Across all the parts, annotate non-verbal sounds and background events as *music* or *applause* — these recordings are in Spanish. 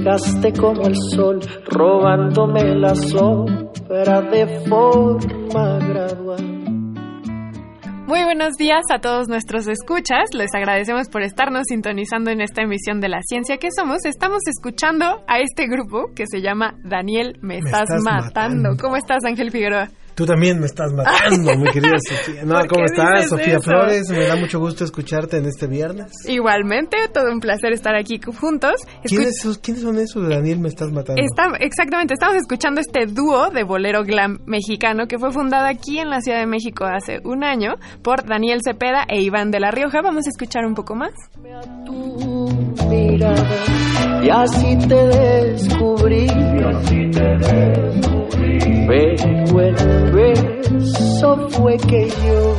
Llegaste como el sol, robándome la sombra de forma gradual. Muy buenos días a todos nuestros escuchas. Les agradecemos por estarnos sintonizando en esta emisión de La Ciencia que Somos. Estamos escuchando a este grupo que se llama Daniel Me, estás, estás matando. matando. ¿Cómo estás, Ángel Figueroa? Tú también me estás matando, mi querida *laughs* Sofía. No, ¿Por ¿Cómo estás, Sofía eso? Flores? Me da mucho gusto escucharte en este viernes. Igualmente, todo un placer estar aquí juntos. ¿Quiénes, son- ¿Quiénes son esos de Daniel me estás matando? Está- exactamente, estamos escuchando este dúo de bolero glam mexicano que fue fundado aquí en la Ciudad de México hace un año por Daniel Cepeda e Iván de la Rioja. Vamos a escuchar un poco más. tu mirada y así te descubrí. Pero el beso fue que yo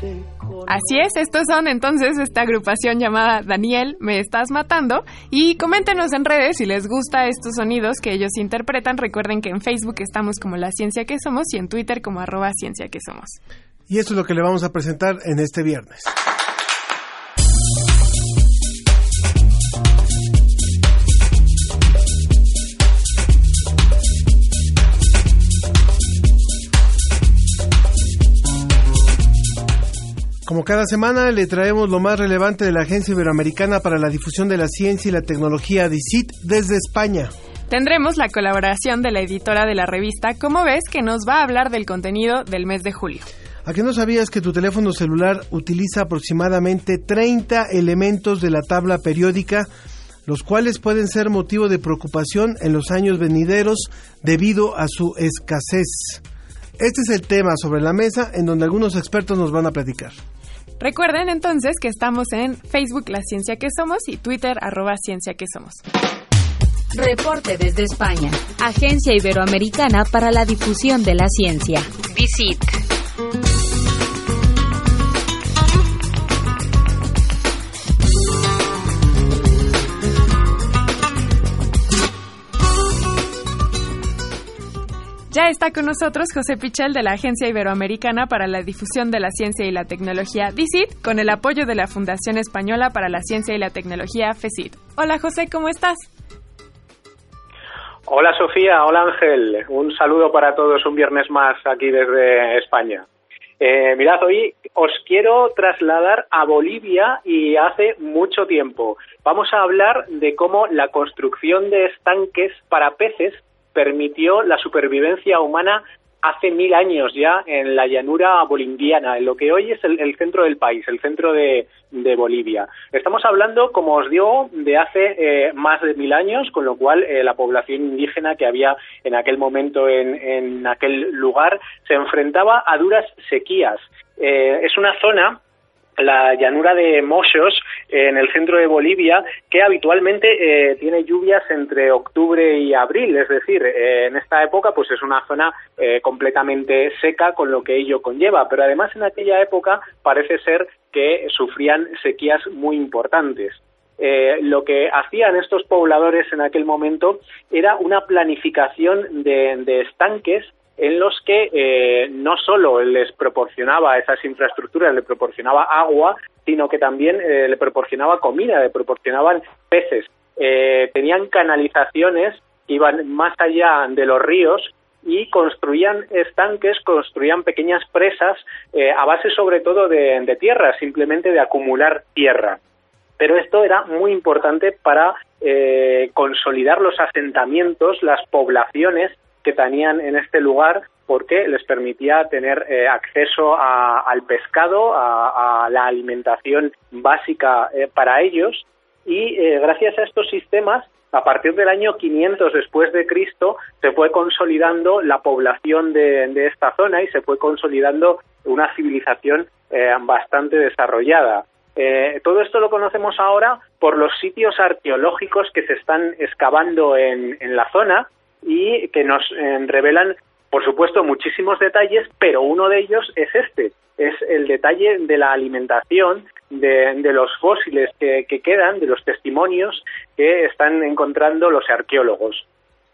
te. Así es, estos son entonces esta agrupación llamada Daniel, me estás matando. Y coméntenos en redes si les gusta estos sonidos que ellos interpretan. Recuerden que en Facebook estamos como La Ciencia que Somos y en Twitter como arroba Ciencia que Somos. Y esto es lo que le vamos a presentar en este viernes. Como cada semana le traemos lo más relevante de la Agencia Iberoamericana para la Difusión de la Ciencia y la Tecnología DICIT desde España. Tendremos la colaboración de la editora de la revista Como ves que nos va a hablar del contenido del mes de julio. ¿A qué no sabías que tu teléfono celular utiliza aproximadamente 30 elementos de la tabla periódica, los cuales pueden ser motivo de preocupación en los años venideros debido a su escasez? Este es el tema sobre la mesa en donde algunos expertos nos van a platicar. Recuerden entonces que estamos en Facebook La Ciencia que Somos y Twitter arroba Ciencia que Somos. Reporte desde España. Agencia Iberoamericana para la Difusión de la Ciencia. Visit. Ya está con nosotros José Pichel de la Agencia Iberoamericana para la Difusión de la Ciencia y la Tecnología, DICIT, con el apoyo de la Fundación Española para la Ciencia y la Tecnología, FECIT. Hola José, ¿cómo estás? Hola Sofía, hola Ángel, un saludo para todos un viernes más aquí desde España. Eh, mirad, hoy os quiero trasladar a Bolivia y hace mucho tiempo. Vamos a hablar de cómo la construcción de estanques para peces permitió la supervivencia humana hace mil años ya en la llanura boliviana, en lo que hoy es el, el centro del país, el centro de, Bolivia. Estamos hablando, como os digo, de hace eh, más de mil años, con lo cual eh, la población indígena que había en aquel momento en, en aquel lugar se enfrentaba a duras sequías. Eh, es una zona la llanura de Mochos, en el centro de Bolivia, que habitualmente eh, tiene lluvias entre octubre y abril, es decir, eh, en esta época pues es una zona eh, completamente seca con lo que ello conlleva, pero además en aquella época parece ser que sufrían sequías muy importantes. Eh, lo que hacían estos pobladores en aquel momento era una planificación de, de estanques en los que eh, no solo les proporcionaba esas infraestructuras, le proporcionaba agua, sino que también eh, le proporcionaba comida, le proporcionaban peces. Eh, tenían canalizaciones iban más allá de los ríos y construían estanques, construían pequeñas presas eh, a base sobre todo de, de tierra, simplemente de acumular tierra. Pero esto era muy importante para eh, consolidar los asentamientos, las poblaciones que tenían en este lugar porque les permitía tener eh, acceso a- al pescado, a, la alimentación básica eh, para ellos y eh, gracias a estos sistemas a partir del año 500 después de Cristo se fue consolidando la población de, de esta zona y se fue consolidando una civilización eh, bastante desarrollada. Eh, todo esto lo conocemos ahora por los sitios arqueológicos que se están excavando en, en la zona y que nos eh, revelan, por supuesto, muchísimos detalles, pero uno de ellos es este, es el detalle de la alimentación de, de los fósiles que, que quedan, de los testimonios que están encontrando los arqueólogos.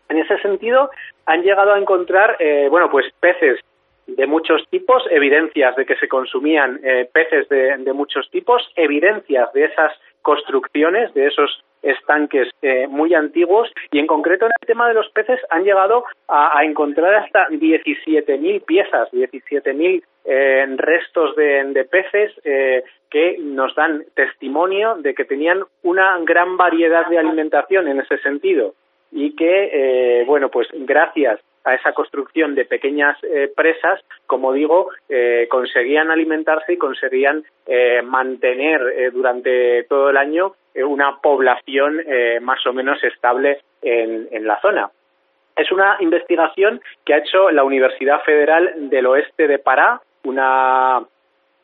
En ese sentido, han llegado a encontrar, eh, bueno, pues peces de muchos tipos, evidencias de que se consumían eh, peces de, de muchos tipos, evidencias de esas construcciones, de esos estanques eh, muy antiguos y en concreto en el tema de los peces han llegado a, encontrar hasta 17.000 piezas, 17.000 eh, restos de, de peces eh, que nos dan testimonio de que tenían una gran variedad de alimentación en ese sentido y que, eh, bueno, pues gracias a esa construcción de pequeñas eh, presas, como digo, eh, conseguían alimentarse y conseguían eh, mantener eh, durante todo el año eh, una población eh, más o menos estable en, en la zona. Es una investigación que ha hecho la Universidad Federal del Oeste de Pará, una,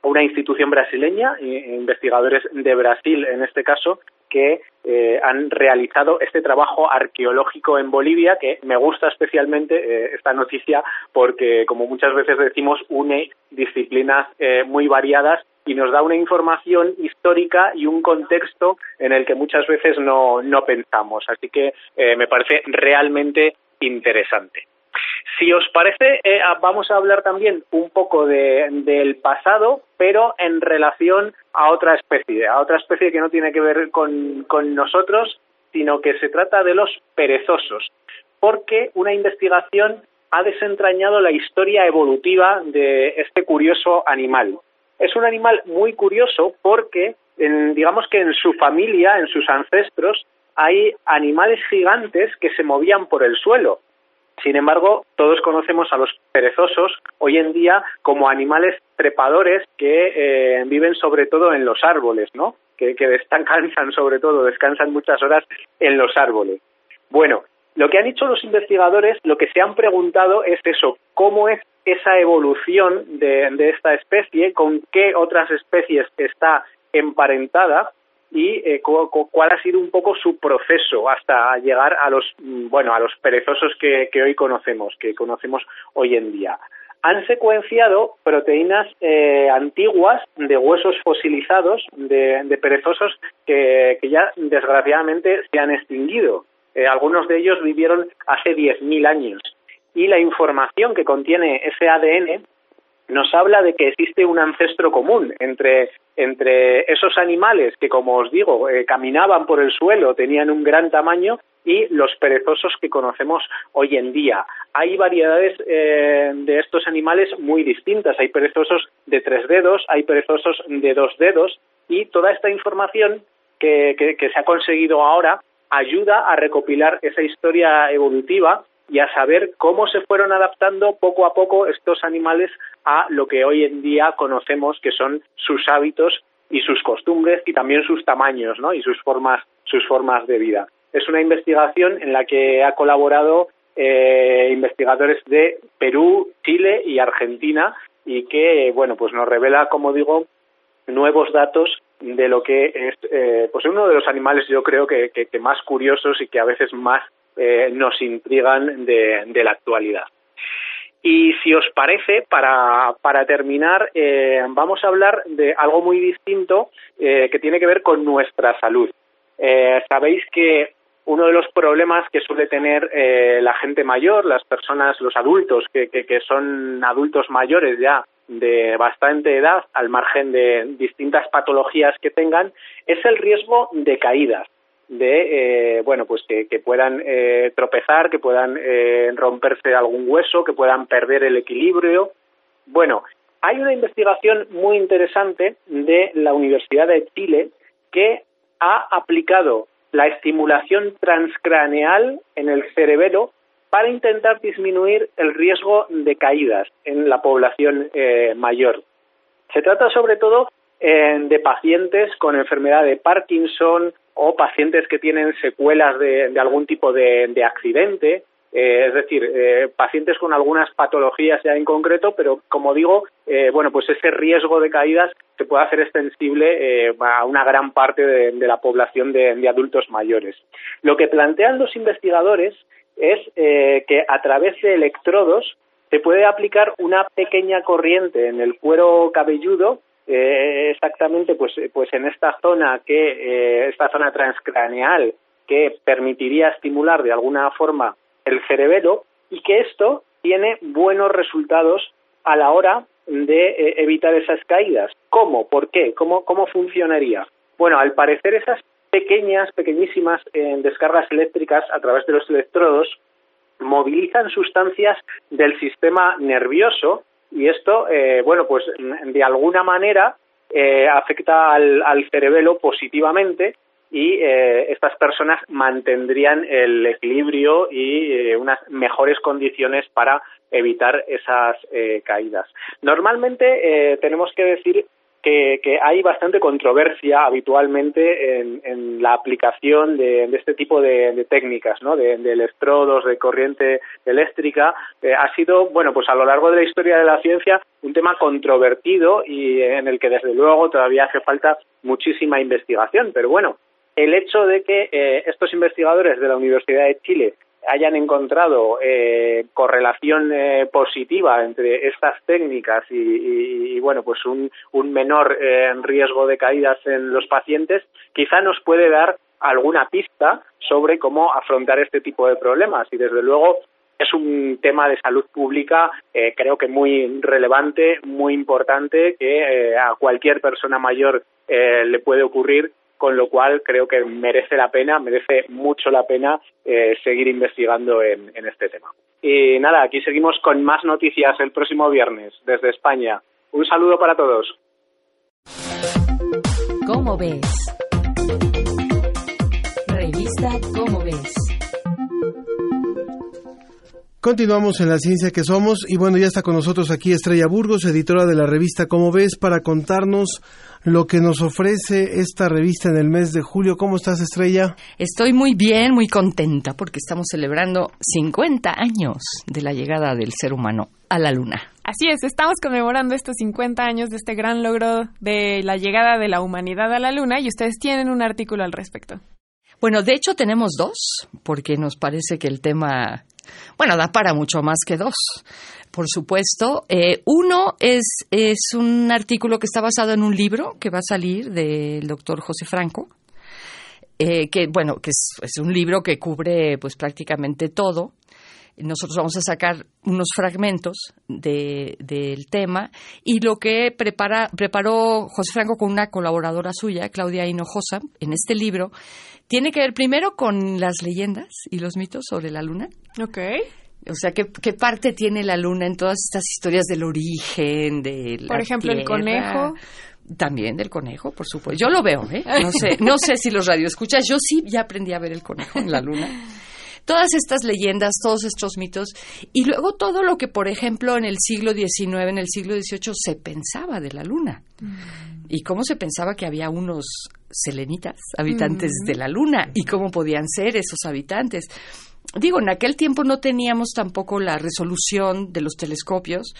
una institución brasileña, investigadores de Brasil en este caso, que eh, han realizado este trabajo arqueológico en Bolivia, que me gusta especialmente eh, esta noticia porque, como muchas veces decimos, une disciplinas eh, muy variadas y nos da una información histórica y un contexto en el que muchas veces no, no pensamos. Así que eh, me parece realmente interesante. Si os parece, eh, vamos a hablar también un poco de- del pasado, pero en relación a otra especie, a otra especie que no tiene que ver con, con nosotros, sino que se trata de los perezosos, porque una investigación ha desentrañado la historia evolutiva de este curioso animal. Es un animal muy curioso porque, en- digamos que en su familia, en sus ancestros, hay animales gigantes que se movían por el suelo. Sin embargo, todos conocemos a los perezosos hoy en día como animales trepadores que eh, viven sobre todo en los árboles, ¿no? Que, que descansan sobre todo, descansan muchas horas en los árboles. Bueno, lo que han hecho los investigadores, lo que se han preguntado es eso, cómo es esa evolución de, de esta especie, con qué otras especies está emparentada y eh, cu- cu- cuál ha sido un poco su proceso hasta llegar a los mm, bueno a los perezosos que, que hoy conocemos que conocemos hoy en día. Han secuenciado proteínas eh, antiguas de huesos fosilizados de, de perezosos que, que ya desgraciadamente se han extinguido. Eh, algunos de ellos vivieron hace 10.000 años. Y la información que contiene ese ADN nos habla de que existe un ancestro común entre, entre esos animales que, como os digo, eh, caminaban por el suelo, tenían un gran tamaño, y los perezosos que conocemos hoy en día. Hay variedades eh, de estos animales muy distintas. Hay perezosos de tres dedos, hay perezosos de dos dedos, y toda esta información que, que- que se ha conseguido ahora ayuda a recopilar esa historia evolutiva y a saber cómo se fueron adaptando poco a poco estos animales a lo que hoy en día conocemos que son sus hábitos y sus costumbres y también sus tamaños, ¿no? Y sus formas, sus formas de vida. Es una investigación en la que ha colaborado eh, investigadores de Perú, Chile y Argentina y que, bueno, pues nos revela, como digo, nuevos datos de lo que es eh, pues uno de los animales yo creo que, que- que más curiosos y que a veces más eh, nos intrigan de, de la actualidad. Y si os parece, para, para terminar, eh, vamos a hablar de algo muy distinto eh, que tiene que ver con nuestra salud. Eh, Sabéis que uno de los problemas que suele tener eh, la gente mayor, las personas, los adultos, que, que, que son adultos mayores ya de bastante edad, al margen de distintas patologías que tengan, es el riesgo de caídas. De, eh, bueno, pues que, puedan eh, tropezar, que puedan eh, romperse algún hueso, que puedan perder el equilibrio. Bueno, hay una investigación muy interesante de la Universidad de Chile que ha aplicado la estimulación transcraneal en el cerebelo para intentar disminuir el riesgo de caídas en la población mayor. Se trata sobre todo de pacientes con enfermedad de Parkinson o pacientes que tienen secuelas de, algún tipo de, accidente, eh, es decir, eh, pacientes con algunas patologías ya en concreto, pero como digo, eh, bueno, pues ese riesgo de caídas se puede hacer extensible a una gran parte de, la población de, adultos mayores. Lo que plantean los investigadores es que a través de electrodos se puede aplicar una pequeña corriente en el cuero cabelludo eh, exactamente pues pues en esta zona que eh, esta zona transcraneal que permitiría estimular de alguna forma el cerebelo y que esto tiene buenos resultados a la hora de eh, evitar esas caídas. ¿Cómo? ¿Por qué? ¿Cómo, cómo funcionaría? Bueno, al parecer esas pequeñas, pequeñísimas descargas eléctricas a través de los electrodos movilizan sustancias del sistema nervioso y esto, eh, bueno, pues de alguna manera eh, afecta al, cerebelo positivamente y eh, estas personas mantendrían el equilibrio y unas mejores condiciones para evitar esas caídas. Normalmente tenemos que decir que, hay bastante controversia habitualmente en, la aplicación de, este tipo de, técnicas, ¿no? De, electrodos, de corriente eléctrica. Eh, ha sido, bueno, pues a lo largo de la historia de la ciencia un tema controvertido y en el que desde luego todavía hace falta muchísima investigación. Pero bueno, el hecho de que eh, estos investigadores de la Universidad de Chile hayan encontrado eh, correlación eh, positiva entre estas técnicas y, bueno pues un, menor eh, riesgo de caídas en los pacientes quizá nos puede dar alguna pista sobre cómo afrontar este tipo de problemas. Y desde luego es un tema de salud pública creo que muy relevante muy importante que a cualquier persona mayor le puede ocurrir con lo cual creo que merece la pena, merece mucho la pena eh, seguir investigando en, este tema. Y nada, aquí seguimos con más noticias el próximo viernes desde España. Un saludo para todos. ¿Cómo ves? Revista ¿Cómo ves? Continuamos en la ciencia que somos y bueno, ya está con nosotros aquí Estrella Burgos, editora de la revista Cómo ves, para contarnos lo que nos ofrece esta revista en el mes de julio. ¿Cómo estás, Estrella? Estoy muy bien, muy contenta porque estamos celebrando 50 años de la llegada del ser humano a la Luna. Así es, estamos conmemorando estos 50 años de este gran logro de la llegada de la humanidad a la Luna y ustedes tienen un artículo al respecto. Bueno, de hecho tenemos dos, porque nos parece que el tema bueno, da para mucho más que dos, por supuesto. Eh, uno es, es un artículo que está basado en un libro que va a salir del doctor José Franco, eh, que bueno, que es, es, un libro que cubre pues prácticamente todo. Nosotros vamos a sacar unos fragmentos de, del tema y lo que prepara, preparó José Franco con una colaboradora suya, Claudia Hinojosa, en este libro, tiene que ver primero con las leyendas y los mitos sobre la luna. Ok. O sea, ¿qué, ¿qué, parte tiene la luna en todas estas historias del origen, de Por ejemplo, el conejo. También del conejo, por supuesto. Yo lo veo, ¿eh? No sé, no sé si los radioescuchas. Yo sí ya aprendí a ver el conejo en la luna. *laughs* Todas estas leyendas, todos estos mitos. Y luego todo lo que, por ejemplo, en el siglo XIX, en el siglo XVIII, se pensaba de la luna. Mm. Y cómo se pensaba que había unos selenitas, habitantes de la Luna, y cómo podían ser esos habitantes. Digo, en aquel tiempo no teníamos tampoco la resolución de los telescopios,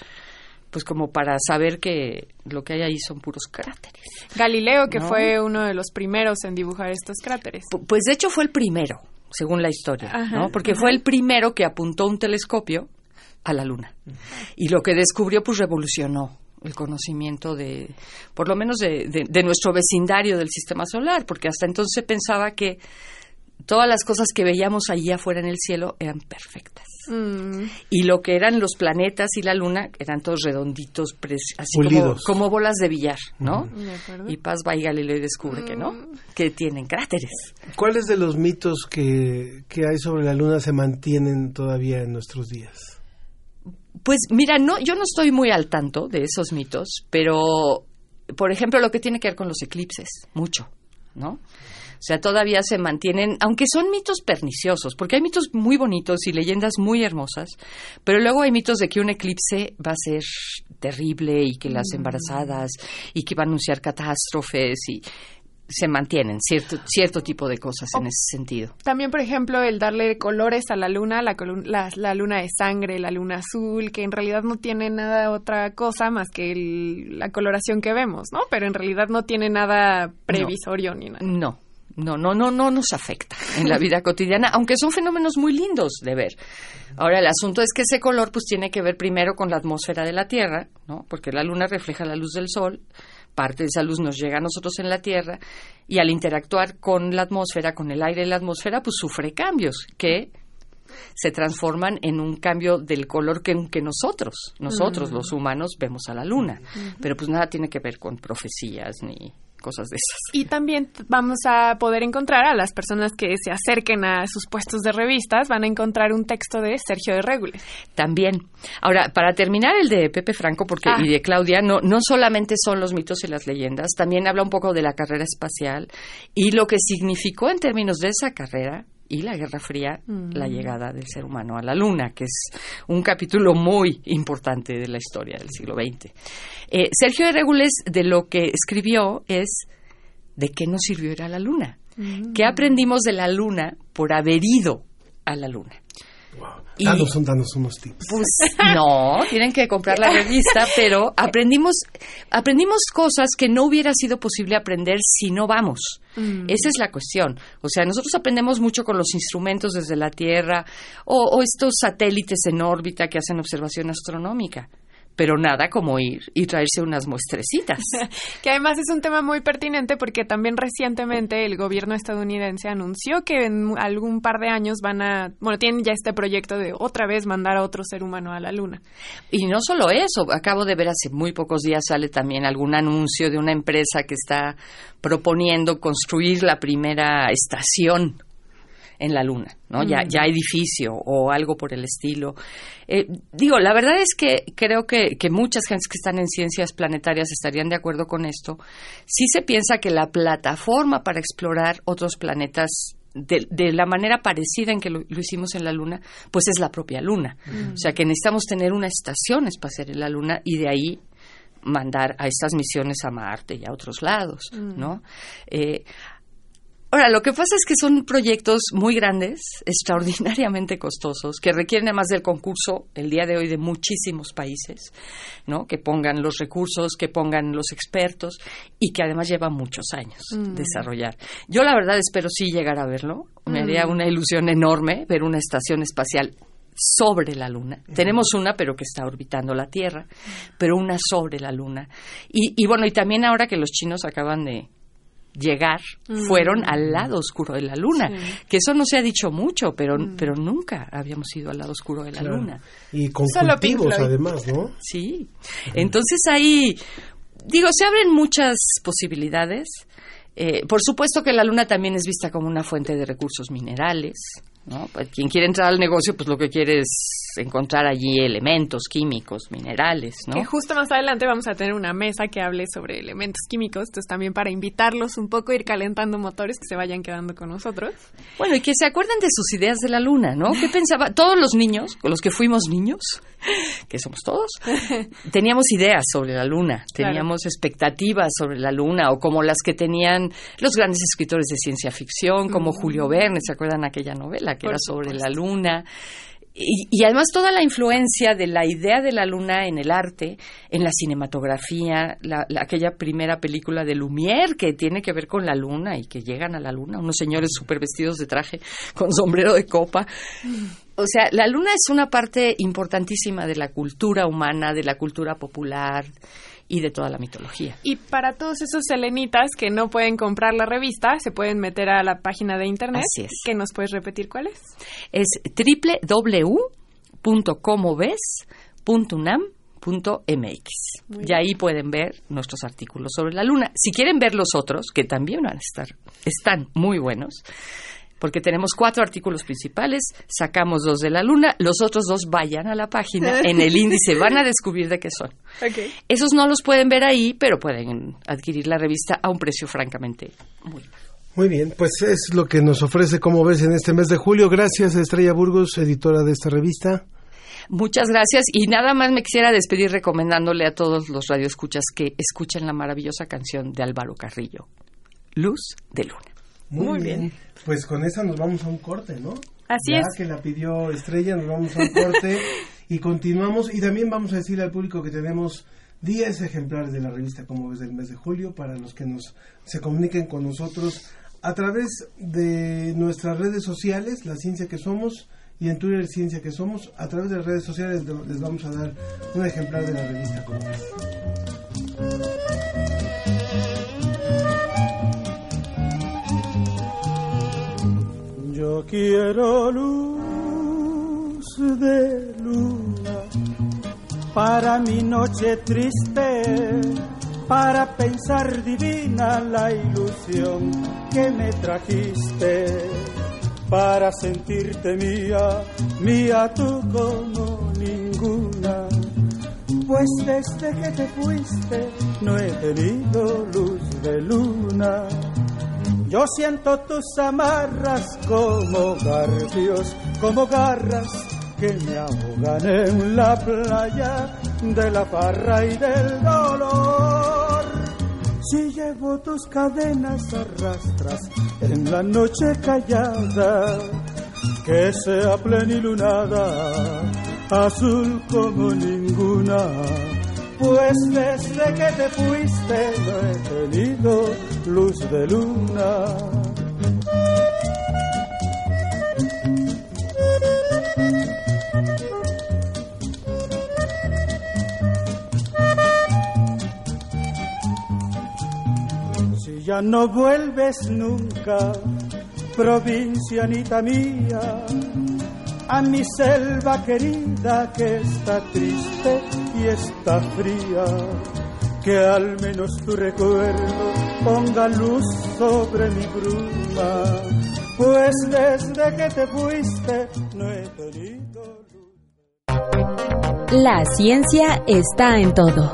pues como para saber que lo que hay ahí son puros cráteres. Galileo, que fue uno de los primeros en dibujar estos cráteres. Pues de hecho fue el primero, según la historia, ¿no? Porque fue el primero que apuntó un telescopio a la Luna. Y lo que descubrió, pues revolucionó el conocimiento de, por lo menos de, nuestro vecindario del sistema solar, porque hasta entonces pensaba que todas las cosas que veíamos allí afuera en el cielo eran perfectas. Mm. Y lo que eran los planetas y la luna eran todos redonditos, así como, Pulidos. como bolas de billar, ¿no? Y Paz va y Galileo y descubre que no, que tienen cráteres. ¿Cuáles de los mitos que, que hay sobre la luna se mantienen todavía en nuestros días? Pues mira, no, yo no estoy muy al tanto de esos mitos, pero por ejemplo lo que tiene que ver con los eclipses, mucho, ¿no? O sea, todavía se mantienen, aunque son mitos perniciosos, porque hay mitos muy bonitos y leyendas muy hermosas, pero luego hay mitos de que un eclipse va a ser terrible y que las embarazadas y que va a anunciar catástrofes y se mantienen cierto cierto tipo de cosas en ese sentido. También, por ejemplo, el darle colores a la luna, la, la, la luna de sangre, la luna azul, que en realidad no tiene nada otra cosa más que el- la coloración que vemos, ¿no? Pero en realidad no tiene nada previsorio ni nada. No, no, no, no, no nos afecta en la vida cotidiana, aunque son fenómenos muy lindos de ver. Ahora, el asunto es que ese color pues tiene que ver primero con la atmósfera de la Tierra, ¿no? Porque la luna refleja la luz del sol, parte de esa luz nos llega a nosotros en la Tierra y al interactuar con la atmósfera, con el aire de la atmósfera, pues sufre cambios que se transforman en un cambio del color que, que nosotros, nosotros los humanos vemos a la luna. Pero pues nada tiene que ver con profecías ni cosas de esas. Y también vamos a poder encontrar a las personas que se acerquen a sus puestos de revistas, van a encontrar un texto de Sergio de Regules. También. Ahora, para terminar el de Pepe Franco porque Ah. y de Claudia, no, no solamente son los mitos y las leyendas, también habla un poco de la carrera espacial y lo que significó en términos de esa carrera y la Guerra Fría Mm. la llegada del ser humano a la Luna, que es un capítulo muy importante de la historia del siglo XX. Eh, Sergio de Regules, de lo que escribió es de qué nos sirvió ir a la Luna. ¿Qué aprendimos de la Luna por haber ido a la Luna? Y- Danos, un- danos unos tips. Pues no, tienen que comprar la revista, pero aprendimos, aprendimos cosas que no hubiera sido posible aprender si no vamos. Mm. Esa es la cuestión. O sea, nosotros aprendemos mucho con los instrumentos desde la Tierra o, o estos satélites en órbita que hacen observación astronómica. Pero nada como ir y traerse unas muestrecitas. *laughs* Que además es un tema muy pertinente porque también recientemente el gobierno estadounidense anunció que en algún par de años van a, bueno, tienen ya este proyecto de otra vez mandar a otro ser humano a la luna. Y no solo eso, acabo de ver hace muy pocos días sale también algún anuncio de una empresa que está proponiendo construir la primera estación en la Luna, ¿no? Ya, ya edificio o algo por el estilo. Eh, digo, la verdad es que creo que, que muchas gentes que están en ciencias planetarias estarían de acuerdo con esto. Sí se piensa que la plataforma para explorar otros planetas de, de la manera parecida en que lo, lo hicimos en la Luna, pues es la propia Luna. O sea que necesitamos tener una estación espacial en la Luna y de ahí mandar a estas misiones a Marte y a otros lados. ¿no? Eh, Ahora, lo que pasa es que son proyectos muy grandes, extraordinariamente costosos, que requieren además del concurso el día de hoy de muchísimos países, ¿no? Que pongan los recursos, que pongan los expertos y que además lleva muchos años Mm. desarrollar. Yo la verdad espero sí llegar a verlo. Me Mm. haría una ilusión enorme ver una estación espacial sobre la Luna. Tenemos una, pero que está orbitando la Tierra, pero una sobre la Luna. Y, y bueno, y también ahora que los chinos acaban de llegar, Mm. fueron al lado oscuro de la Luna. Sí. Que eso no se ha dicho mucho, pero, pero nunca habíamos ido al lado oscuro de la Claro. Luna. Y con Solo cultivos, además, ¿no? Sí. Entonces ahí, digo, se abren muchas posibilidades. Eh, por supuesto que la luna también es vista como una fuente de recursos minerales. ¿no? Pues quien quiere entrar al negocio, pues lo que quiere es encontrar allí elementos químicos, minerales, ¿no? Que justo más adelante vamos a tener una mesa que hable sobre elementos químicos, entonces también para invitarlos un poco, ir calentando motores que se vayan quedando con nosotros. Bueno, y que se acuerden de sus ideas de la luna, ¿no? ¿Qué pensaba? Todos los niños, con los que fuimos niños, que somos todos, *laughs* teníamos ideas sobre la luna, Claro. teníamos expectativas sobre la luna, o como las que tenían los grandes escritores de ciencia ficción, como Julio Verne, ¿se acuerdan aquella novela que Por era sobre la luna? Y, y además toda la influencia de la idea de la luna en el arte, en la cinematografía, la- la- aquella primera película de Lumière que tiene que ver con la luna y que llegan a la luna, unos señores súper vestidos de traje con sombrero de copa. O sea, la luna es una parte importantísima de la cultura humana, de la cultura popular. Y de toda la mitología. Y para todos esos selenitas que no pueden comprar la revista, se pueden meter a la página de internet. Así es. ¿Que nos puedes repetir cuál es? Es www.comoves.unam.mx. Y ahí pueden ver nuestros artículos sobre la luna. Si quieren ver los otros, que también van a estar, están muy buenos, porque tenemos cuatro artículos principales, sacamos dos de la luna, los otros dos vayan a la página, *laughs* en el índice van a descubrir de qué son. Okay. Esos no los pueden ver ahí, pero pueden adquirir la revista a un precio francamente muy bajo. Muy bien, pues es lo que nos ofrece, como ves, en este mes de julio. Gracias, Estrella Burgos, editora de esta revista. Muchas gracias y nada más me quisiera despedir recomendándole a todos los radioescuchas que escuchen la maravillosa canción de Álvaro Carrillo, Luz de Luna. Muy, Muy bien. bien. Pues con esa nos vamos a un corte, ¿no? Así ya es. que la pidió Estrella, nos vamos a un corte *laughs* y continuamos. Y también vamos a decirle al público que tenemos 10 ejemplares de la revista Como ves del mes de julio para los que nos se comuniquen con nosotros a través de nuestras redes sociales, La Ciencia que Somos, y en Twitter Ciencia que Somos. A través de las redes sociales les vamos a dar un ejemplar de la revista Como ves. Yo quiero luz de luna para mi noche triste, para pensar divina la ilusión que me trajiste, para sentirte mía, mía tú como ninguna. Pues desde que te fuiste no he tenido luz de luna. Yo siento tus amarras como garfios, como garras que me ahogan en la playa de la farra y del dolor. Si llevo tus cadenas arrastras en la noche callada, que sea plenilunada, azul como ninguna. Pues desde que te fuiste no he tenido luz de luna. Si ya no vuelves nunca, provincianita mía, a mi selva querida que está triste y está fría. Que al menos tu recuerdo ponga luz sobre mi bruma, pues desde que te fuiste no he tenido luz. La ciencia está en todo.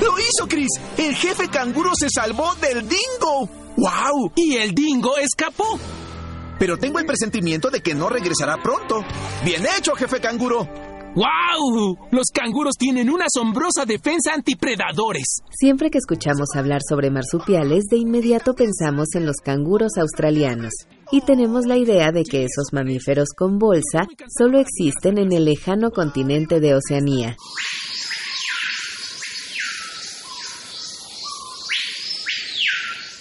¡Lo hizo, Chris! El jefe canguro se salvó del dingo. ¡Wow! Y el dingo escapó. Pero tengo el presentimiento de que no regresará pronto. Bien hecho, jefe canguro. ¡Wow! Los canguros tienen una asombrosa defensa antipredadores. Siempre que escuchamos hablar sobre marsupiales, de inmediato pensamos en los canguros australianos. Y tenemos la idea de que esos mamíferos con bolsa solo existen en el lejano continente de Oceanía.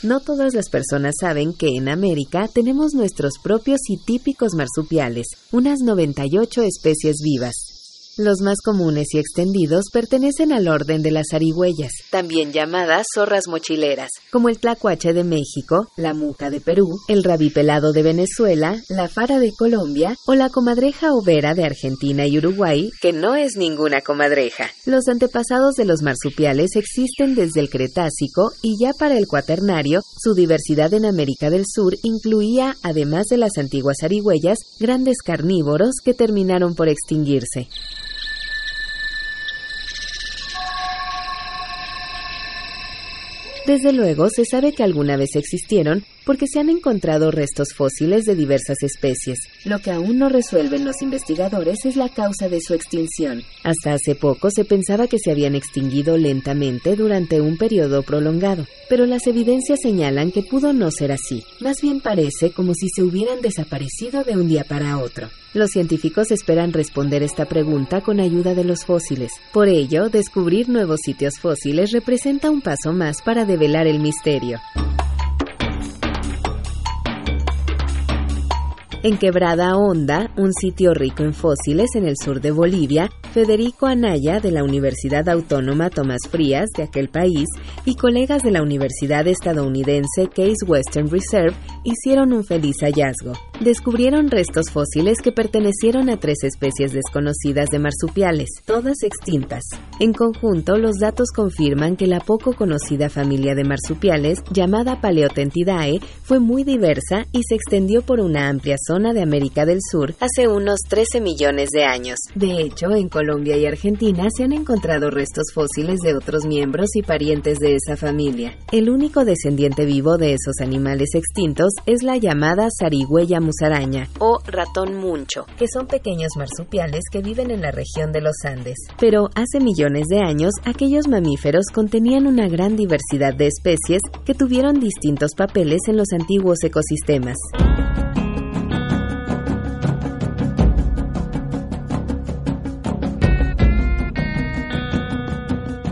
No todas las personas saben que en América tenemos nuestros propios y típicos marsupiales, unas 98 especies vivas. Los más comunes y extendidos pertenecen al orden de las zarigüeyas, también llamadas zorras mochileras, como el tlacuache de México, la muca de Perú, el rabipelado de Venezuela, la fara de Colombia o la comadreja overa de Argentina y Uruguay, que no es ninguna comadreja. Los antepasados de los marsupiales existen desde el Cretácico y ya para el Cuaternario, su diversidad en América del Sur incluía, además de las antiguas zarigüeyas, grandes carnívoros que terminaron por extinguirse. Desde luego, se sabe que alguna vez existieron porque se han encontrado restos fósiles de diversas especies. Lo que aún no resuelven los investigadores es la causa de su extinción. Hasta hace poco se pensaba que se habían extinguido lentamente durante un periodo prolongado, pero las evidencias señalan que pudo no ser así. Más bien parece como si se hubieran desaparecido de un día para otro. Los científicos esperan responder esta pregunta con ayuda de los fósiles. Por ello, descubrir nuevos sitios fósiles representa un paso más para develar el misterio. En Quebrada Honda, un sitio rico en fósiles en el sur de Bolivia, Federico Anaya de la Universidad Autónoma Tomás Frías de aquel país y colegas de la Universidad estadounidense Case Western Reserve hicieron un feliz hallazgo. Descubrieron restos fósiles que pertenecieron a tres especies desconocidas de marsupiales, todas extintas. En conjunto, los datos confirman que la poco conocida familia de marsupiales, llamada Paleotentidae, fue muy diversa y se extendió por una amplia zona de América del Sur hace unos 13 millones de años. De hecho, en Colombia y Argentina se han encontrado restos fósiles de otros miembros y parientes de esa familia. El único descendiente vivo de esos animales extintos es la llamada zarigüeya musaraña o ratón muncho, que son pequeños marsupiales que viven en la región de los Andes. Pero hace millones de años, aquellos mamíferos contenían una gran diversidad de especies que tuvieron distintos papeles en los antiguos ecosistemas.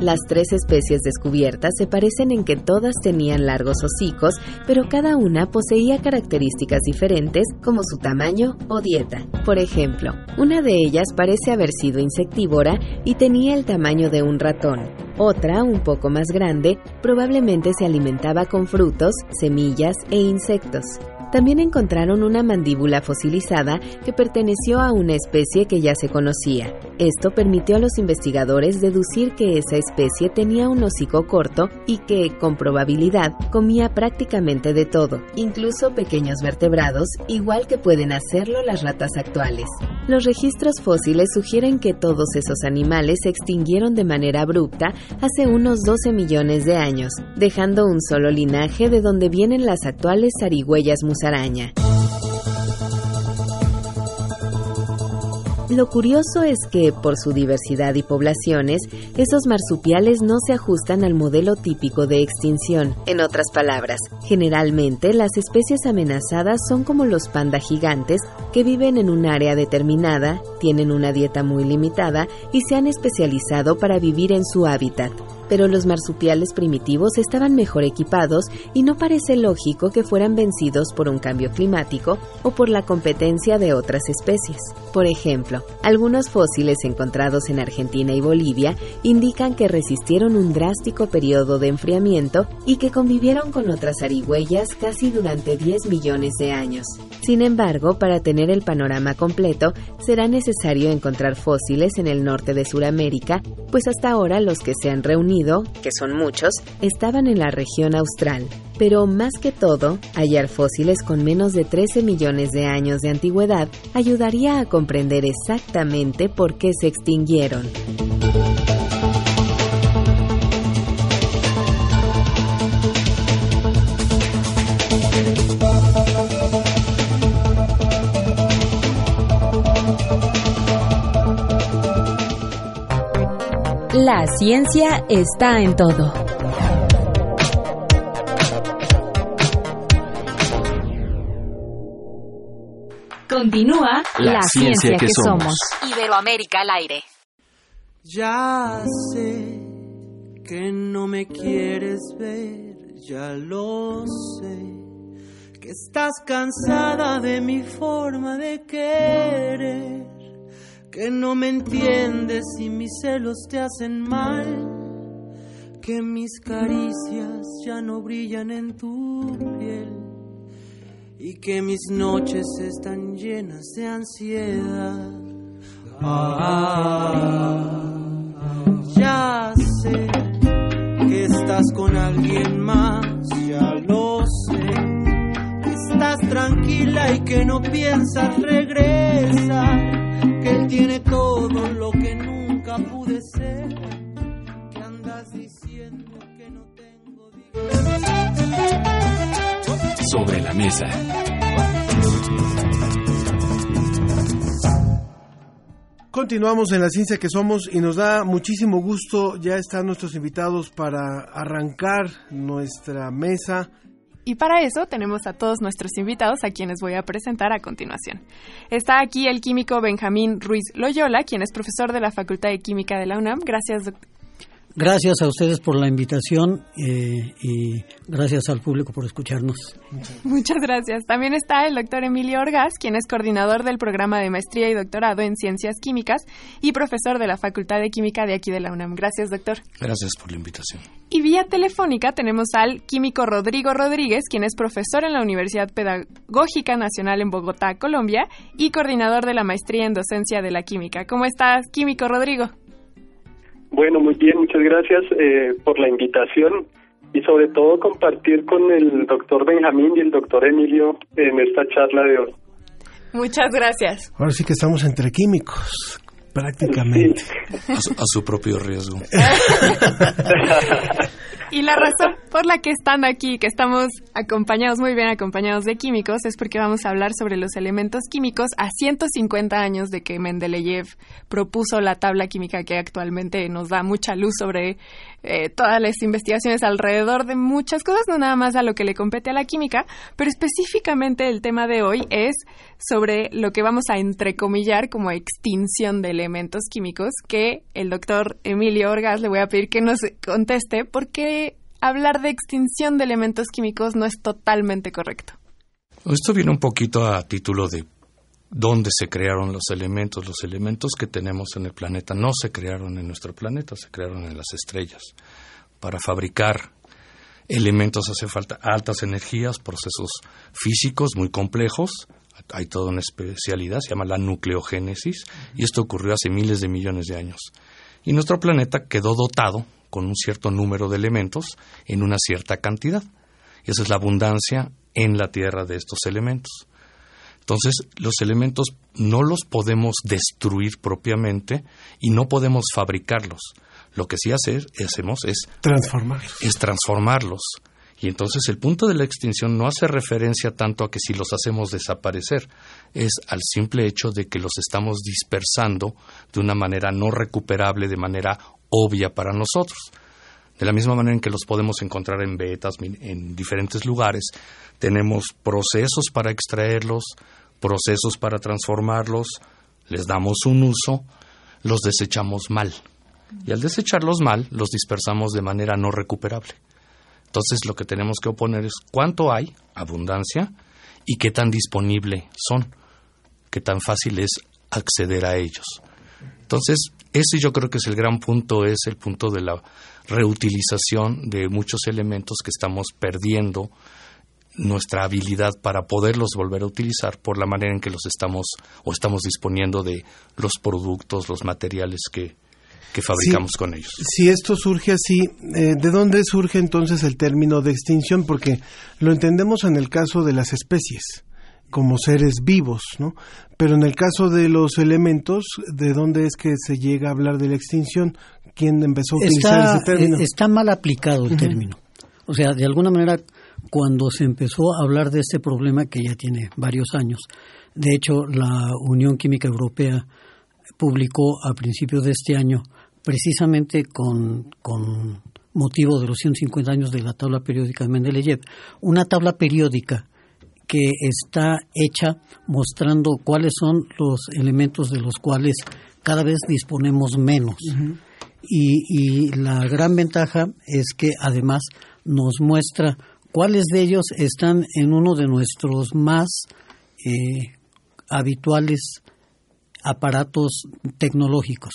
Las tres especies descubiertas se parecen en que todas tenían largos hocicos, pero cada una poseía características diferentes como su tamaño o dieta. Por ejemplo, una de ellas parece haber sido insectívora y tenía el tamaño de un ratón. Otra, un poco más grande, probablemente se alimentaba con frutos, semillas e insectos. También encontraron una mandíbula fosilizada que perteneció a una especie que ya se conocía. Esto permitió a los investigadores deducir que esa especie tenía un hocico corto y que, con probabilidad, comía prácticamente de todo, incluso pequeños vertebrados, igual que pueden hacerlo las ratas actuales. Los registros fósiles sugieren que todos esos animales se extinguieron de manera abrupta hace unos 12 millones de años, dejando un solo linaje de donde vienen las actuales zarigüeyas musaraña. Lo curioso es que, por su diversidad y poblaciones, esos marsupiales no se ajustan al modelo típico de extinción. En otras palabras, generalmente las especies amenazadas son como los panda gigantes que viven en un área determinada, tienen una dieta muy limitada y se han especializado para vivir en su hábitat pero los marsupiales primitivos estaban mejor equipados y no parece lógico que fueran vencidos por un cambio climático o por la competencia de otras especies. Por ejemplo, algunos fósiles encontrados en Argentina y Bolivia indican que resistieron un drástico periodo de enfriamiento y que convivieron con otras arigüeyas casi durante 10 millones de años. Sin embargo, para tener el panorama completo, será necesario encontrar fósiles en el norte de Sudamérica, pues hasta ahora los que se han reunido que son muchos, estaban en la región austral. Pero más que todo, hallar fósiles con menos de 13 millones de años de antigüedad ayudaría a comprender exactamente por qué se extinguieron. La ciencia está en todo. Continúa la, ciencia, que, somos. Iberoamérica al aire. Ya sé que no me quieres ver, ya lo sé. Que estás cansada de mi forma de querer que no me entiendes y mis celos te hacen mal, que mis caricias ya no brillan en tu piel y que mis noches están llenas de ansiedad. Ah, ya sé que estás con alguien más, ya lo sé. Que estás tranquila y que no piensas regresar que él tiene todo lo que nunca pude ser. Que andas diciendo que no tengo Sobre la mesa. Continuamos en la ciencia que somos y nos da muchísimo gusto ya están nuestros invitados para arrancar nuestra mesa y para eso tenemos a todos nuestros invitados a quienes voy a presentar a continuación. Está aquí el químico Benjamín Ruiz Loyola, quien es profesor de la Facultad de Química de la UNAM. Gracias, Gracias a ustedes por la invitación eh, y gracias al público por escucharnos. Muchas gracias. También está el doctor Emilio Orgaz, quien es coordinador del programa de maestría y doctorado en ciencias químicas y profesor de la Facultad de Química de aquí de la UNAM. Gracias, doctor. Gracias por la invitación. Y vía telefónica tenemos al químico Rodrigo Rodríguez, quien es profesor en la Universidad Pedagógica Nacional en Bogotá, Colombia, y coordinador de la maestría en docencia de la química. ¿Cómo estás, químico Rodrigo? Bueno, muy bien, muchas gracias eh, por la invitación y sobre todo compartir con el doctor Benjamín y el doctor Emilio en esta charla de hoy. Muchas gracias. Ahora sí que estamos entre químicos, prácticamente. A, su, a su propio riesgo. *laughs* *laughs* Y la razón por la que están aquí, que estamos acompañados, muy bien acompañados de químicos, es porque vamos a hablar sobre los elementos químicos a 150 años de que Mendeleev propuso la tabla química que actualmente nos da mucha luz sobre eh, todas las investigaciones alrededor de muchas cosas, no nada más a lo que le compete a la química, pero específicamente el tema de hoy es sobre lo que vamos a entrecomillar como extinción de elementos químicos, que el doctor Emilio Orgas le voy a pedir que nos conteste porque hablar de extinción de elementos químicos no es totalmente correcto. Esto viene un poquito a título de dónde se crearon los elementos. Los elementos que tenemos en el planeta no se crearon en nuestro planeta, se crearon en las estrellas. Para fabricar elementos hace falta altas energías, procesos físicos muy complejos. Hay toda una especialidad, se llama la nucleogénesis, y esto ocurrió hace miles de millones de años. Y nuestro planeta quedó dotado con un cierto número de elementos en una cierta cantidad. Y esa es la abundancia en la Tierra de estos elementos. Entonces, los elementos no los podemos destruir propiamente y no podemos fabricarlos. Lo que sí hacer, hacemos es transformarlos. Es transformarlos. Y entonces el punto de la extinción no hace referencia tanto a que si los hacemos desaparecer, es al simple hecho de que los estamos dispersando de una manera no recuperable, de manera obvia para nosotros. De la misma manera en que los podemos encontrar en vetas, en diferentes lugares, tenemos procesos para extraerlos, procesos para transformarlos, les damos un uso, los desechamos mal. Y al desecharlos mal, los dispersamos de manera no recuperable. Entonces lo que tenemos que oponer es cuánto hay, abundancia, y qué tan disponible son, qué tan fácil es acceder a ellos. Entonces, ese yo creo que es el gran punto, es el punto de la reutilización de muchos elementos que estamos perdiendo nuestra habilidad para poderlos volver a utilizar por la manera en que los estamos o estamos disponiendo de los productos, los materiales que, que fabricamos con ellos. Si esto surge así, eh, ¿de dónde surge entonces el término de extinción? Porque lo entendemos en el caso de las especies como seres vivos, ¿no? Pero en el caso de los elementos, ¿de dónde es que se llega a hablar de la extinción? ¿Quién empezó a utilizar está, ese término? Está mal aplicado el término. O sea, de alguna manera, cuando se empezó a hablar de este problema, que ya tiene varios años, de hecho, la Unión Química Europea publicó a principios de este año, precisamente con, con motivo de los 150 años de la tabla periódica de Mendeleev, una tabla periódica que está hecha mostrando cuáles son los elementos de los cuales cada vez disponemos menos. y, y, la gran ventaja es que además nos muestra cuáles de ellos están en uno de nuestros más eh, habituales aparatos tecnológicos.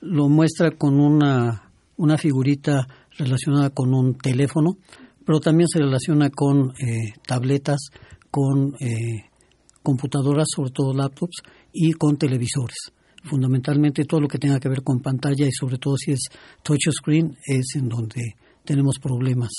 Lo muestra con una, una figurita relacionada con un teléfono, pero también se relaciona con eh, tabletas, con eh, computadoras, sobre todo laptops, y con televisores. Fundamentalmente todo lo que tenga que ver con pantalla y sobre todo si es touchscreen es en donde tenemos problemas.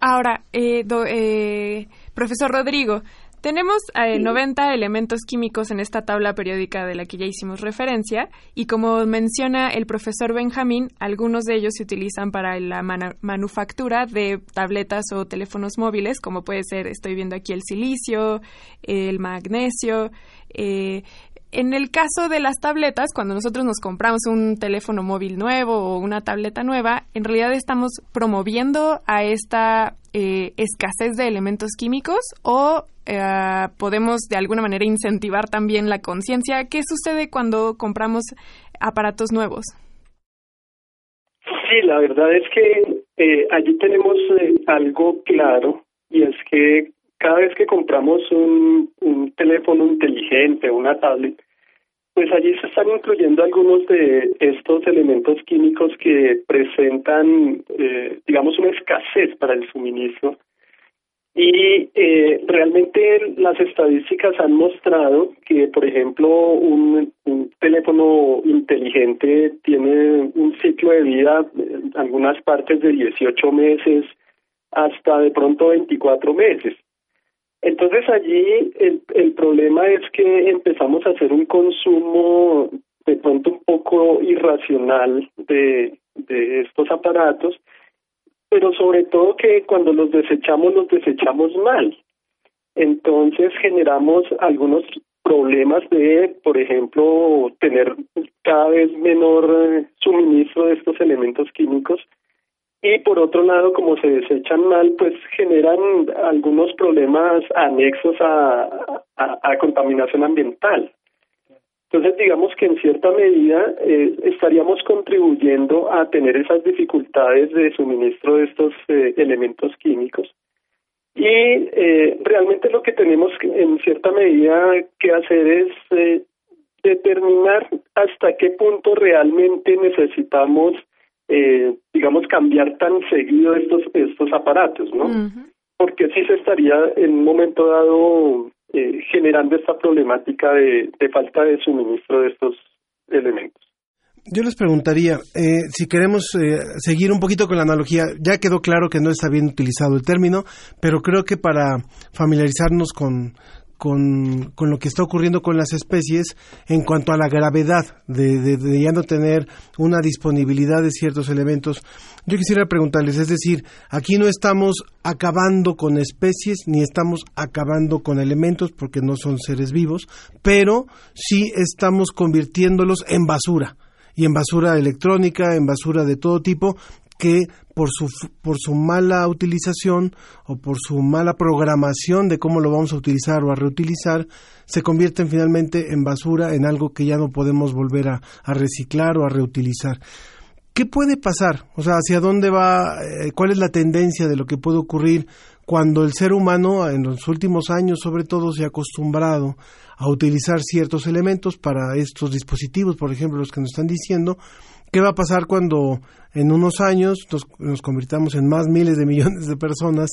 Ahora, eh, do, eh, profesor Rodrigo, tenemos eh, 90 elementos químicos en esta tabla periódica de la que ya hicimos referencia y como menciona el profesor Benjamín, algunos de ellos se utilizan para la manufactura de tabletas o teléfonos móviles, como puede ser, estoy viendo aquí el silicio, el magnesio, eh, en el caso de las tabletas, cuando nosotros nos compramos un teléfono móvil nuevo o una tableta nueva, en realidad estamos promoviendo a esta eh, escasez de elementos químicos o eh, podemos de alguna manera incentivar también la conciencia. ¿Qué sucede cuando compramos aparatos nuevos? Sí, la verdad es que eh, allí tenemos eh, algo claro y es que cada vez que compramos un, un teléfono inteligente, una tablet, pues allí se están incluyendo algunos de estos elementos químicos que presentan, eh, digamos, una escasez para el suministro. Y eh, realmente las estadísticas han mostrado que, por ejemplo, un, un teléfono inteligente tiene un ciclo de vida en algunas partes de 18 meses hasta de pronto 24 meses. Entonces allí el, el problema es que empezamos a hacer un consumo de pronto un poco irracional de, de estos aparatos, pero sobre todo que cuando los desechamos los desechamos mal. Entonces generamos algunos problemas de, por ejemplo, tener cada vez menor suministro de estos elementos químicos y por otro lado, como se desechan mal, pues generan algunos problemas anexos a, a, contaminación ambiental. Entonces, digamos que en cierta medida eh, estaríamos contribuyendo a tener esas dificultades de suministro de estos eh, elementos químicos. Y eh, realmente lo que tenemos en cierta medida que hacer es eh, determinar hasta qué punto realmente necesitamos eh, digamos, cambiar tan seguido estos, estos aparatos, ¿no? Porque sí se estaría en un momento dado eh, generando esta problemática de, falta de suministro de estos elementos. Yo les preguntaría, eh, si queremos eh, seguir un poquito con la analogía, ya quedó claro que no está bien utilizado el término, pero creo que para familiarizarnos con, con, con, lo que está ocurriendo con las especies en cuanto a la gravedad de, de, ya no tener una disponibilidad de ciertos elementos. Yo quisiera preguntarles, es decir, aquí no estamos acabando con especies ni estamos acabando con elementos porque no son seres vivos, pero sí estamos convirtiéndolos en basura y en basura electrónica, en basura de todo tipo, que por su, por su mala utilización o por su mala programación de cómo lo vamos a utilizar o a reutilizar, se convierten finalmente en basura, en algo que ya no podemos volver a, reciclar o a reutilizar. ¿Qué puede pasar? O sea, ¿hacia dónde va? Eh, ¿Cuál es la tendencia de lo que puede ocurrir cuando el ser humano en los últimos años sobre todo se ha acostumbrado a utilizar ciertos elementos para estos dispositivos, por ejemplo, los que nos están diciendo, ¿Qué va a pasar cuando en unos años nos, nos, convirtamos en más miles de millones de personas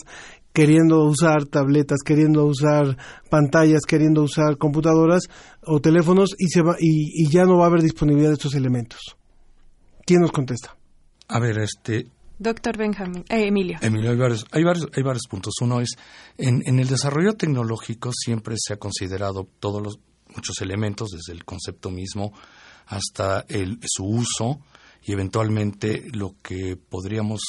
queriendo usar tabletas, queriendo usar pantallas, queriendo usar computadoras o teléfonos y, se va, y, ya no va a haber disponibilidad de estos elementos? ¿Quién nos contesta? A ver, este, Doctor Benjamín, eh, Emilio. Emilio, hay varios, hay varios, hay varios puntos. Uno es, en, en, el desarrollo tecnológico siempre se ha considerado todos los, muchos elementos, desde el concepto mismo hasta el, su uso y eventualmente lo que podríamos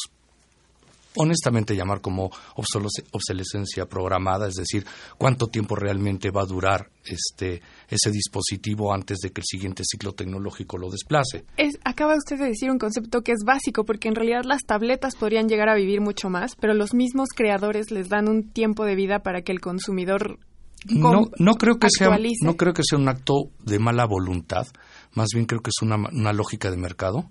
honestamente llamar como obsolescencia programada, es decir, cuánto tiempo realmente va a durar este ese dispositivo antes de que el siguiente ciclo tecnológico lo desplace. Es, acaba usted de decir un concepto que es básico, porque en realidad las tabletas podrían llegar a vivir mucho más, pero los mismos creadores les dan un tiempo de vida para que el consumidor no, no creo que sea no creo que sea un acto de mala voluntad más bien creo que es una, una lógica de mercado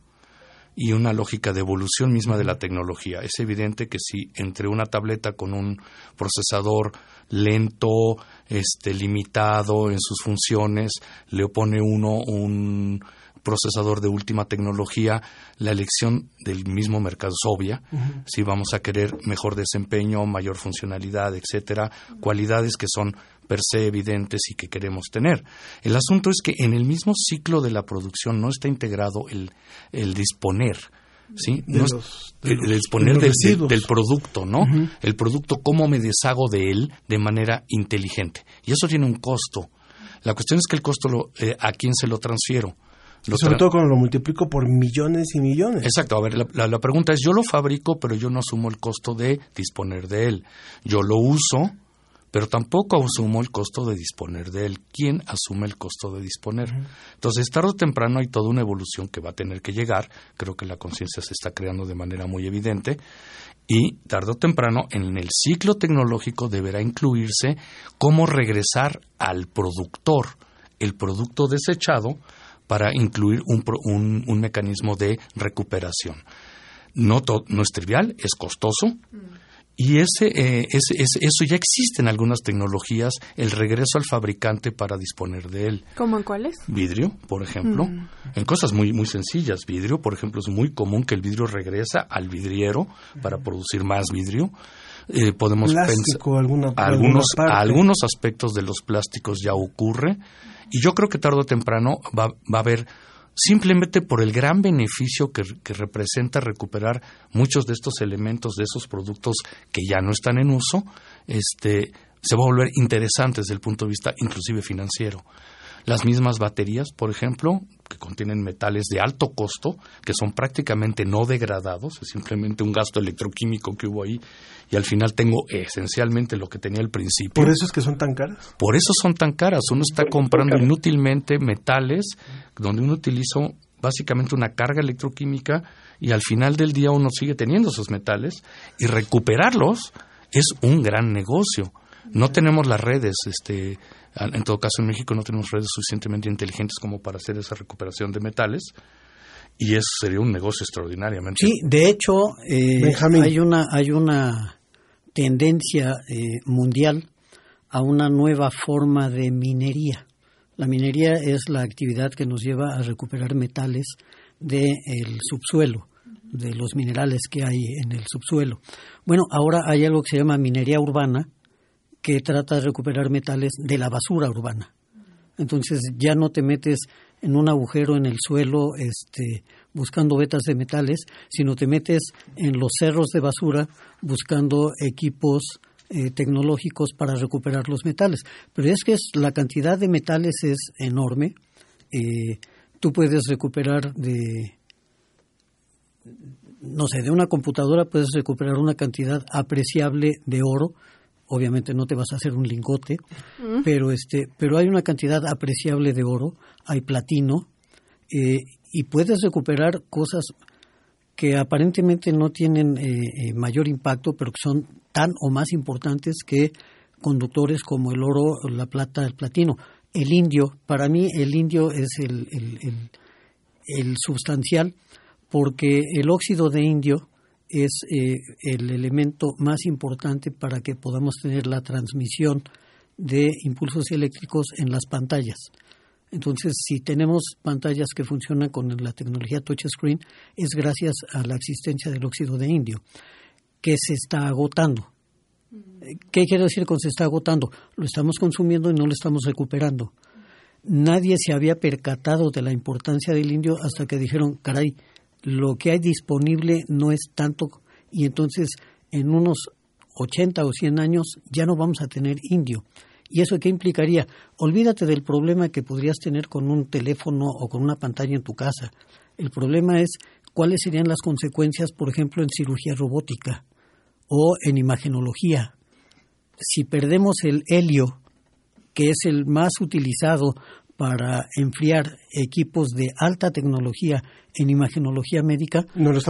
y una lógica de evolución misma de la tecnología. Es evidente que si entre una tableta con un procesador lento, este, limitado en sus funciones, le opone uno un procesador de última tecnología, la elección del mismo mercado es obvia. Si vamos a querer mejor desempeño, mayor funcionalidad, etcétera, cualidades que son per se evidentes y que queremos tener. El asunto es que en el mismo ciclo de la producción no está integrado el, el disponer. ¿sí? No el, disponer del, producto, ¿no? El producto, cómo me deshago de él de manera inteligente. Y eso tiene un costo. La cuestión es que el costo, lo, eh, ¿a quién se lo transfiero? sobre todo cuando lo multiplico por millones y millones. Exacto. A ver, la, la, pregunta es, yo lo fabrico, pero yo no asumo el costo de disponer de él. Yo lo uso, pero tampoco asumo el costo de disponer de él. ¿Quién asume el costo de disponer? Entonces, tarde o temprano hay toda una evolución que va a tener que llegar. Creo que la conciencia se está creando de manera muy evidente. Y tarde o temprano, en el ciclo tecnológico deberá incluirse cómo regresar al productor el producto desechado para incluir un, un mecanismo de recuperación. No, no es trivial, es costoso. Y ese, eh, ese, eso ya existe en algunas tecnologías, el regreso al fabricante para disponer de él. ¿Cómo en cuáles? Vidrio, por ejemplo. Mm. En cosas muy, muy sencillas. Vidrio, por ejemplo, es muy común que el vidrio regresa al vidriero para producir más vidrio. Eh, podemos Plástico, alguna, algunos, alguna algunos aspectos de los plásticos ya ocurre. Y yo creo que tarde o temprano va, va a haber simplemente por el gran beneficio que, representa recuperar muchos de estos elementos, de esos productos que ya no están en uso, este, se va a volver interesante desde el punto de vista inclusive financiero. Las mismas baterías, por ejemplo, que contienen metales de alto costo, que son prácticamente no degradados, es simplemente un gasto electroquímico que hubo ahí, y al final tengo esencialmente lo que tenía al principio. ¿Por eso es que son tan caras? Por eso son tan caras. Uno está comprando inútilmente metales donde uno utilizó básicamente una carga electroquímica y al final del día uno sigue teniendo esos metales y recuperarlos es un gran negocio. No tenemos las redes, este, en todo caso en México no tenemos redes suficientemente inteligentes como para hacer esa recuperación de metales y eso sería un negocio extraordinariamente. Sí, de hecho eh, hay una hay una tendencia eh, mundial a una nueva forma de minería. La minería es la actividad que nos lleva a recuperar metales del subsuelo, de los minerales que hay en el subsuelo. Bueno, ahora hay algo que se llama minería urbana, que trata de recuperar metales de la basura urbana. Entonces ya no te metes en un agujero en el suelo este, buscando vetas de metales, sino te metes en los cerros de basura buscando equipos eh, tecnológicos para recuperar los metales. Pero es que la cantidad de metales es enorme. Eh, tú puedes recuperar de, no sé, de una computadora puedes recuperar una cantidad apreciable de oro obviamente no te vas a hacer un lingote, pero este, pero hay una cantidad apreciable de oro, hay platino eh, y puedes recuperar cosas que aparentemente no tienen eh, eh, mayor impacto, pero que son tan o más importantes que conductores como el oro, la plata, el platino. El indio, para mí el indio es el, el, el, el sustancial porque el óxido de indio es eh, el elemento más importante para que podamos tener la transmisión de impulsos eléctricos en las pantallas. Entonces, si tenemos pantallas que funcionan con la tecnología touchscreen, es gracias a la existencia del óxido de indio, que se está agotando. ¿Qué quiere decir con se está agotando? Lo estamos consumiendo y no lo estamos recuperando. Nadie se había percatado de la importancia del indio hasta que dijeron, caray, lo que hay disponible no es tanto y entonces en unos 80 o 100 años ya no vamos a tener indio. ¿Y eso qué implicaría? Olvídate del problema que podrías tener con un teléfono o con una pantalla en tu casa. El problema es cuáles serían las consecuencias, por ejemplo, en cirugía robótica o en imagenología. Si perdemos el helio, que es el más utilizado para enfriar equipos de alta tecnología en imagenología médica,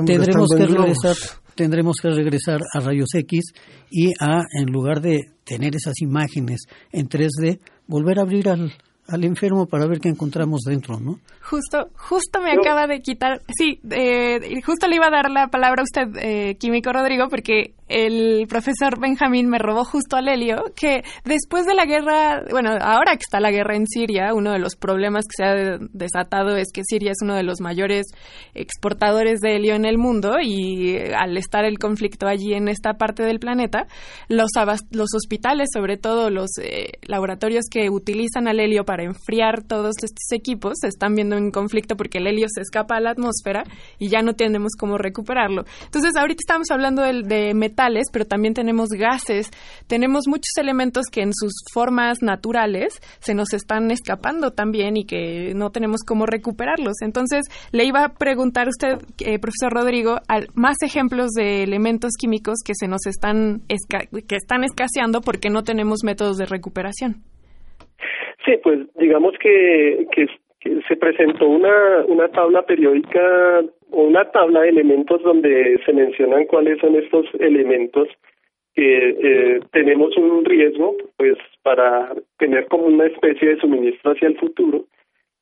tendremos que regresar tendremos que regresar a rayos X y a en lugar de tener esas imágenes en 3D, volver a abrir al, al enfermo para ver qué encontramos dentro, ¿no? Justo, justo me acaba de quitar, sí, eh, justo le iba a dar la palabra a usted, eh, Químico Rodrigo, porque el profesor Benjamín me robó justo al helio, que después de la guerra, bueno, ahora que está la guerra en Siria, uno de los problemas que se ha desatado es que Siria es uno de los mayores exportadores de helio en el mundo y al estar el conflicto allí en esta parte del planeta, los, hospitales, sobre todo los eh, laboratorios que utilizan al helio para enfriar todos estos equipos, se están viendo en conflicto porque el helio se escapa a la atmósfera y ya no tenemos cómo recuperarlo. Entonces, ahorita estamos hablando de, pero también tenemos gases, tenemos muchos elementos que en sus formas naturales se nos están escapando también y que no tenemos cómo recuperarlos. Entonces, le iba a preguntar a usted, eh, profesor Rodrigo, más ejemplos de elementos químicos que se nos están, que están escaseando porque no tenemos métodos de recuperación. Sí, pues digamos que, que se presentó una, una tabla periódica una tabla de elementos donde se mencionan cuáles son estos elementos que eh, tenemos un riesgo pues para tener como una especie de suministro hacia el futuro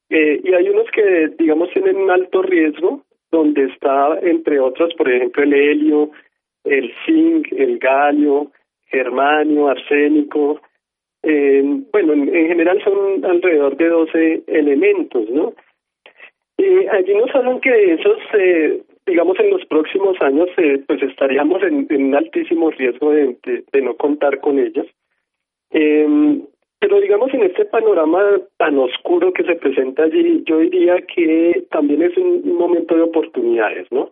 eh, y hay unos que digamos tienen un alto riesgo donde está, entre otros, por ejemplo, el helio, el zinc, el galio, germanio, arsénico. Eh, bueno, en, general son alrededor de 12 elementos, ¿no? Eh, allí nos hablan que esos, eh, digamos, en los próximos años, eh, pues estaríamos en, un altísimo riesgo de, no contar con ellos. Eh, pero digamos, en este panorama tan oscuro que se presenta allí, yo diría que también es un momento de oportunidades, ¿no?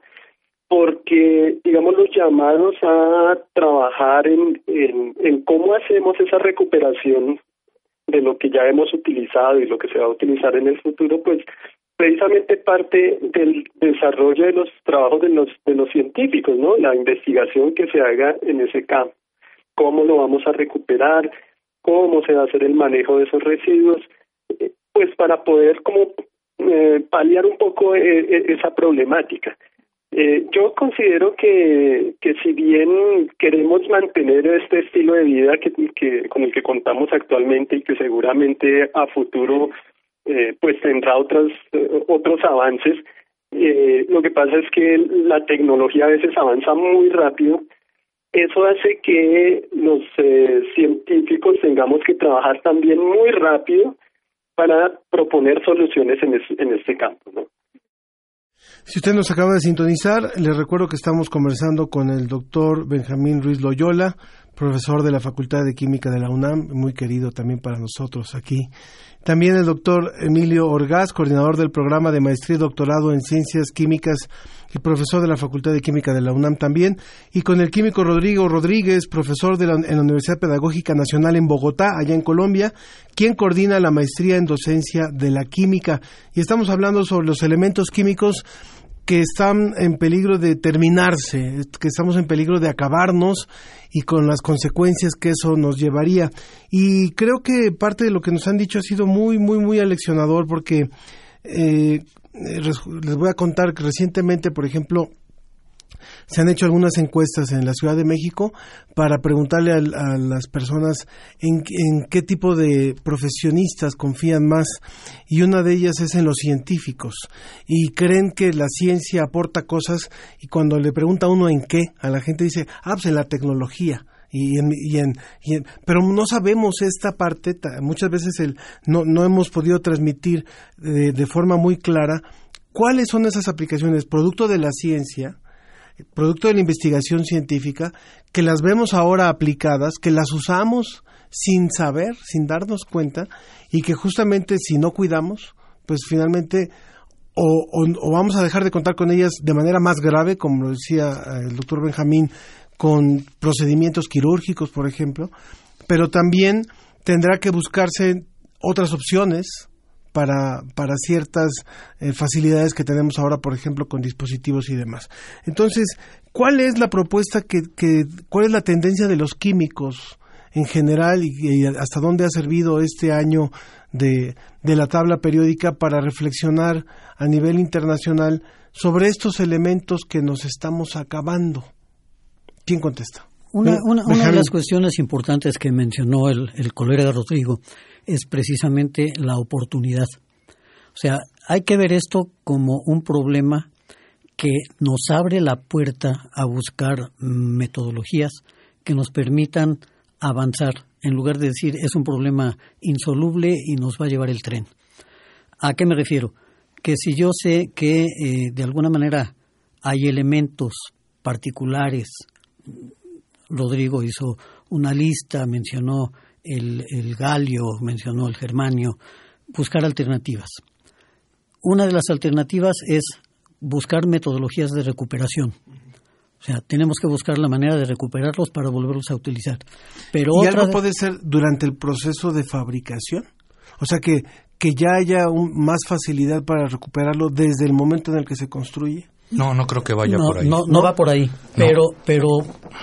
Porque, digamos, los llamados a trabajar en, en, cómo hacemos esa recuperación de lo que ya hemos utilizado y lo que se va a utilizar en el futuro, pues precisamente parte del desarrollo de los trabajos de los, de los científicos, ¿no? La investigación que se haga en ese campo. ¿Cómo lo vamos a recuperar? cómo se va a hacer el manejo de esos residuos, eh, pues para poder como eh, paliar un poco eh, esa problemática. yo considero que, que si bien queremos mantener este estilo de vida que con el que contamos actualmente y que seguramente a futuro pues tendrá otros otros avances, lo que pasa es que la tecnología a veces avanza muy rápido eso hace que los eh, científicos tengamos que trabajar también muy rápido para proponer soluciones en, en este campo. Si usted nos acaba de sintonizar, le recuerdo que estamos conversando con el doctor Benjamín Ruiz Loyola, profesor de la Facultad de Química de la UNAM, muy querido también para nosotros aquí. También el doctor Emilio Orgaz, coordinador del programa de maestría y doctorado en ciencias químicas y profesor de la Facultad de Química de la UNAM también, y con el químico Rodrigo Rodríguez, profesor de la, en la Universidad Pedagógica Nacional en Bogotá, allá en Colombia, quien coordina la maestría en docencia de la química. Y estamos hablando sobre los elementos químicos que están en peligro de terminarse, que estamos en peligro de acabarnos y con las consecuencias que eso nos llevaría. Y creo que parte de lo que nos han dicho ha sido muy, muy, muy aleccionador porque eh, les voy a contar que recientemente, por ejemplo, se han hecho algunas encuestas en la Ciudad de México para preguntarle a, las personas en, qué tipo de profesionistas confían más y una de ellas es en los científicos y creen que la ciencia aporta cosas y cuando le pregunta uno en qué, a la gente dice, ah, pues en la tecnología. Y en, y en, pero no sabemos esta parte, muchas veces el, no, no hemos podido transmitir de, de forma muy clara cuáles son esas aplicaciones, producto de la ciencia, producto de la investigación científica, que las vemos ahora aplicadas, que las usamos sin saber, sin darnos cuenta, y que justamente si no cuidamos, pues finalmente o, vamos a dejar de contar con ellas de manera más grave, como lo decía eh, el doctor Benjamín, con procedimientos quirúrgicos, por ejemplo, pero también tendrá que buscarse otras opciones para, para ciertas eh, facilidades que tenemos ahora, por ejemplo, con dispositivos y demás. Entonces, ¿cuál es la propuesta que, que cuál es la tendencia de los químicos en general y, hasta dónde ha servido este año de, de la tabla periódica para reflexionar a nivel internacional sobre estos elementos que nos estamos acabando? ¿Quién contesta? Una, una, una de las cuestiones importantes que mencionó el, el colega Rodrigo es precisamente la oportunidad. O sea, hay que ver esto como un problema que nos abre la puerta a buscar metodologías que nos permitan avanzar, en lugar de decir es un problema insoluble y nos va a llevar el tren. ¿A qué me refiero? Que si yo sé que eh, de alguna manera hay elementos particulares, Rodrigo hizo una lista, mencionó el, el galio, mencionó el germanio, buscar alternativas. Una de las alternativas es buscar metodologías de recuperación. O sea, tenemos que buscar la manera de recuperarlos para volverlos a utilizar. Pero ¿Y algo puede ser durante el proceso de fabricación? O sea, que, que ya haya más facilidad para recuperarlo desde el momento en el que se construye. No, no creo que vaya por ahí. No, no, va por ahí. Pero, pero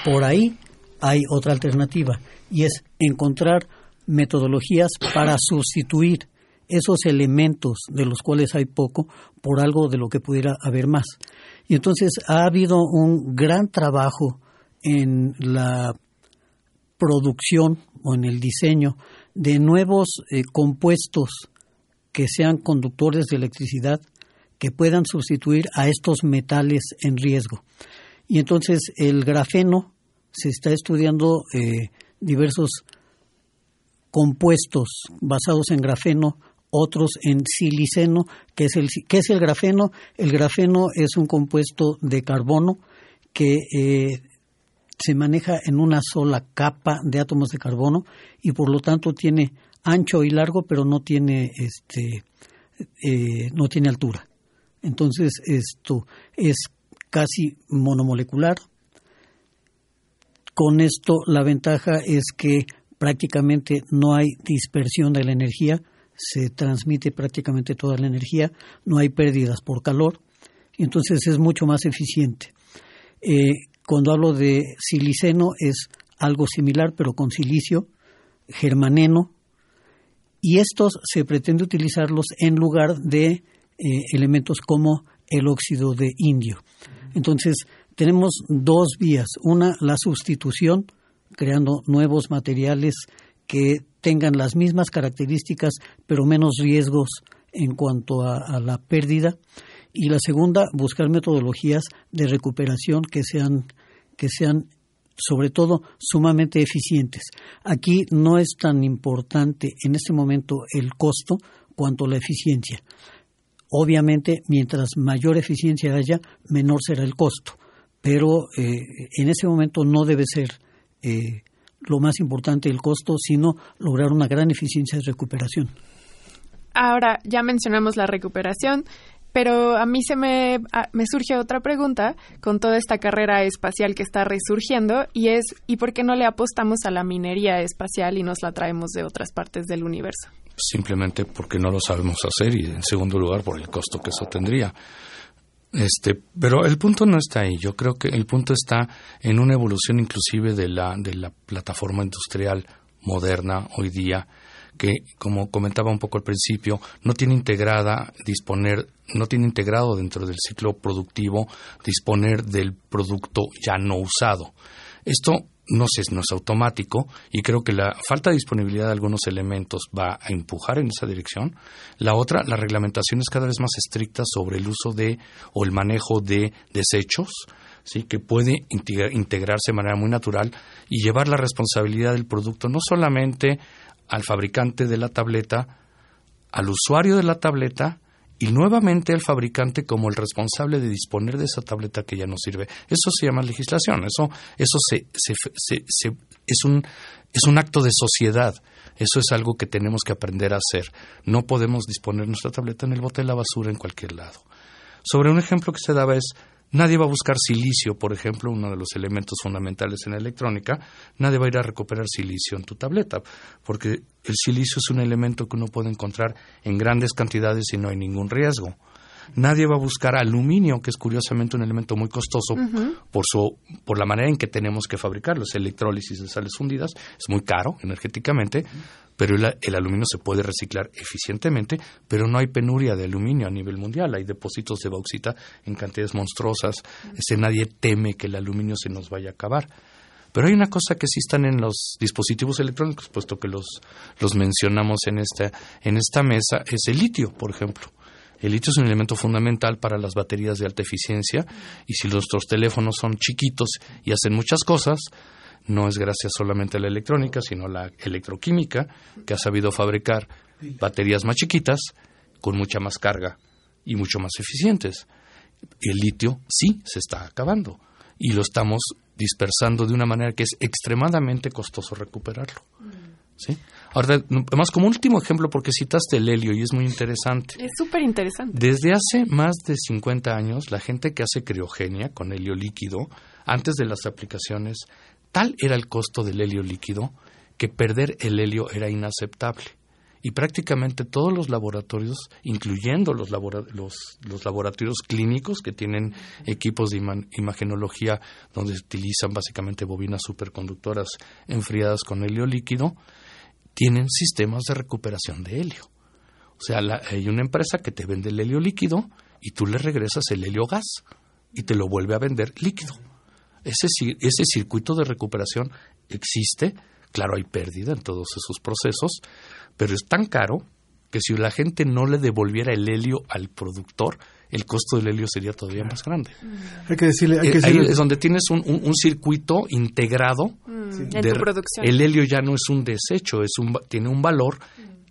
por ahí hay otra alternativa y es encontrar metodologías para sustituir esos elementos de los cuales hay poco por algo de lo que pudiera haber más. Y entonces ha habido un gran trabajo en la producción o en el diseño de nuevos eh, compuestos que sean conductores de electricidad que puedan sustituir a estos metales en riesgo. Y entonces el grafeno, se está estudiando eh, diversos compuestos basados en grafeno, otros en siliceno, que es el, ¿qué es el grafeno? El grafeno es un compuesto de carbono que eh, se maneja en una sola capa de átomos de carbono y por lo tanto tiene ancho y largo, pero no tiene este eh, no tiene altura. Entonces esto es casi monomolecular. Con esto la ventaja es que prácticamente no hay dispersión de la energía, se transmite prácticamente toda la energía, no hay pérdidas por calor, entonces es mucho más eficiente. Eh, cuando hablo de siliceno es algo similar, pero con silicio, germaneno, y estos se pretende utilizarlos en lugar de eh, elementos como el óxido de indio. Entonces, tenemos dos vías. Una, la sustitución, creando nuevos materiales que tengan las mismas características, pero menos riesgos en cuanto a, la pérdida. Y la segunda, buscar metodologías de recuperación que sean, que sean sobre todo sumamente eficientes. Aquí no es tan importante en este momento el costo cuanto la eficiencia. Obviamente, mientras mayor eficiencia haya, menor será el costo, pero eh, en ese momento no debe ser eh, lo más importante el costo, sino lograr una gran eficiencia de recuperación. Ahora, ya mencionamos la recuperación, pero a mí se me, me surge otra pregunta con toda esta carrera espacial que está resurgiendo y es, ¿y por qué no le apostamos a la minería espacial y nos la traemos de otras partes del universo? Simplemente porque no lo sabemos hacer y en segundo lugar por el costo que eso tendría. Este, pero el punto no está ahí. Yo creo que el punto está en una evolución inclusive de la, de la plataforma industrial moderna hoy día que, como comentaba un poco al principio, no tiene integrada disponer, no tiene integrado dentro del ciclo productivo disponer del producto ya no usado. Esto no, es, no es automático y creo que la falta de disponibilidad de algunos elementos va a empujar en esa dirección. La otra, la reglamentación es cada vez más estricta sobre el uso de o el manejo de desechos, ¿sí? que puede integrarse de manera muy natural y llevar la responsabilidad del producto no solamente al fabricante de la tableta, al usuario de la tableta y nuevamente al fabricante como el responsable de disponer de esa tableta que ya no sirve. Eso se llama legislación, eso, eso se, es, un, es un acto de sociedad. Eso es algo que tenemos que aprender a hacer. No podemos disponer nuestra tableta en el bote de la basura en cualquier lado. Sobre un ejemplo que se daba es Nadie va a buscar silicio, por ejemplo, uno de los elementos fundamentales en la electrónica. Nadie va a ir a recuperar silicio en tu tableta, porque el silicio es un elemento que uno puede encontrar en grandes cantidades y no hay ningún riesgo. Nadie va a buscar aluminio, que es curiosamente un elemento muy costoso por, su, por la manera en que tenemos que fabricarlo. Es electrólisis de sales fundidas, es muy caro energéticamente, pero el, aluminio se puede reciclar eficientemente, pero no hay penuria de aluminio a nivel mundial. Hay depósitos de bauxita en cantidades monstruosas. Ese nadie teme que el aluminio se nos vaya a acabar. Pero hay una cosa que sí están en los dispositivos electrónicos, puesto que los, los mencionamos en esta, en esta mesa, es el litio, por ejemplo. El litio es un elemento fundamental para las baterías de alta eficiencia y si nuestros teléfonos son chiquitos y hacen muchas cosas, no es gracias solamente a la electrónica, sino a la electroquímica que ha sabido fabricar baterías más chiquitas con mucha más carga y mucho más eficientes. El litio sí se está acabando y lo estamos dispersando de una manera que es extremadamente costoso recuperarlo. ¿Sí? Ahora, además, como último ejemplo, porque citaste el helio y es muy interesante. Es súper interesante. Desde hace más de 50 años, la gente que hace criogenia con helio líquido, antes de las aplicaciones, tal era el costo del helio líquido que perder el helio era inaceptable. Y prácticamente todos los laboratorios, incluyendo los, los, laboratorios clínicos que tienen equipos de imagenología donde utilizan básicamente bobinas superconductoras enfriadas con helio líquido, tienen sistemas de recuperación de helio. O sea, hay una empresa que te vende el helio líquido y tú le regresas el helio gas y te lo vuelve a vender líquido. Ese, ese circuito de recuperación existe, claro, hay pérdida en todos esos procesos, pero es tan caro que si la gente no le devolviera el helio al productor, el costo del helio sería todavía más grande. Hay que decirle, hay Eh, que ahí decirle- es donde tienes un, un- un circuito integrado. Mm, de- en tu producción. El helio ya no es un desecho, es un, va- tiene un valor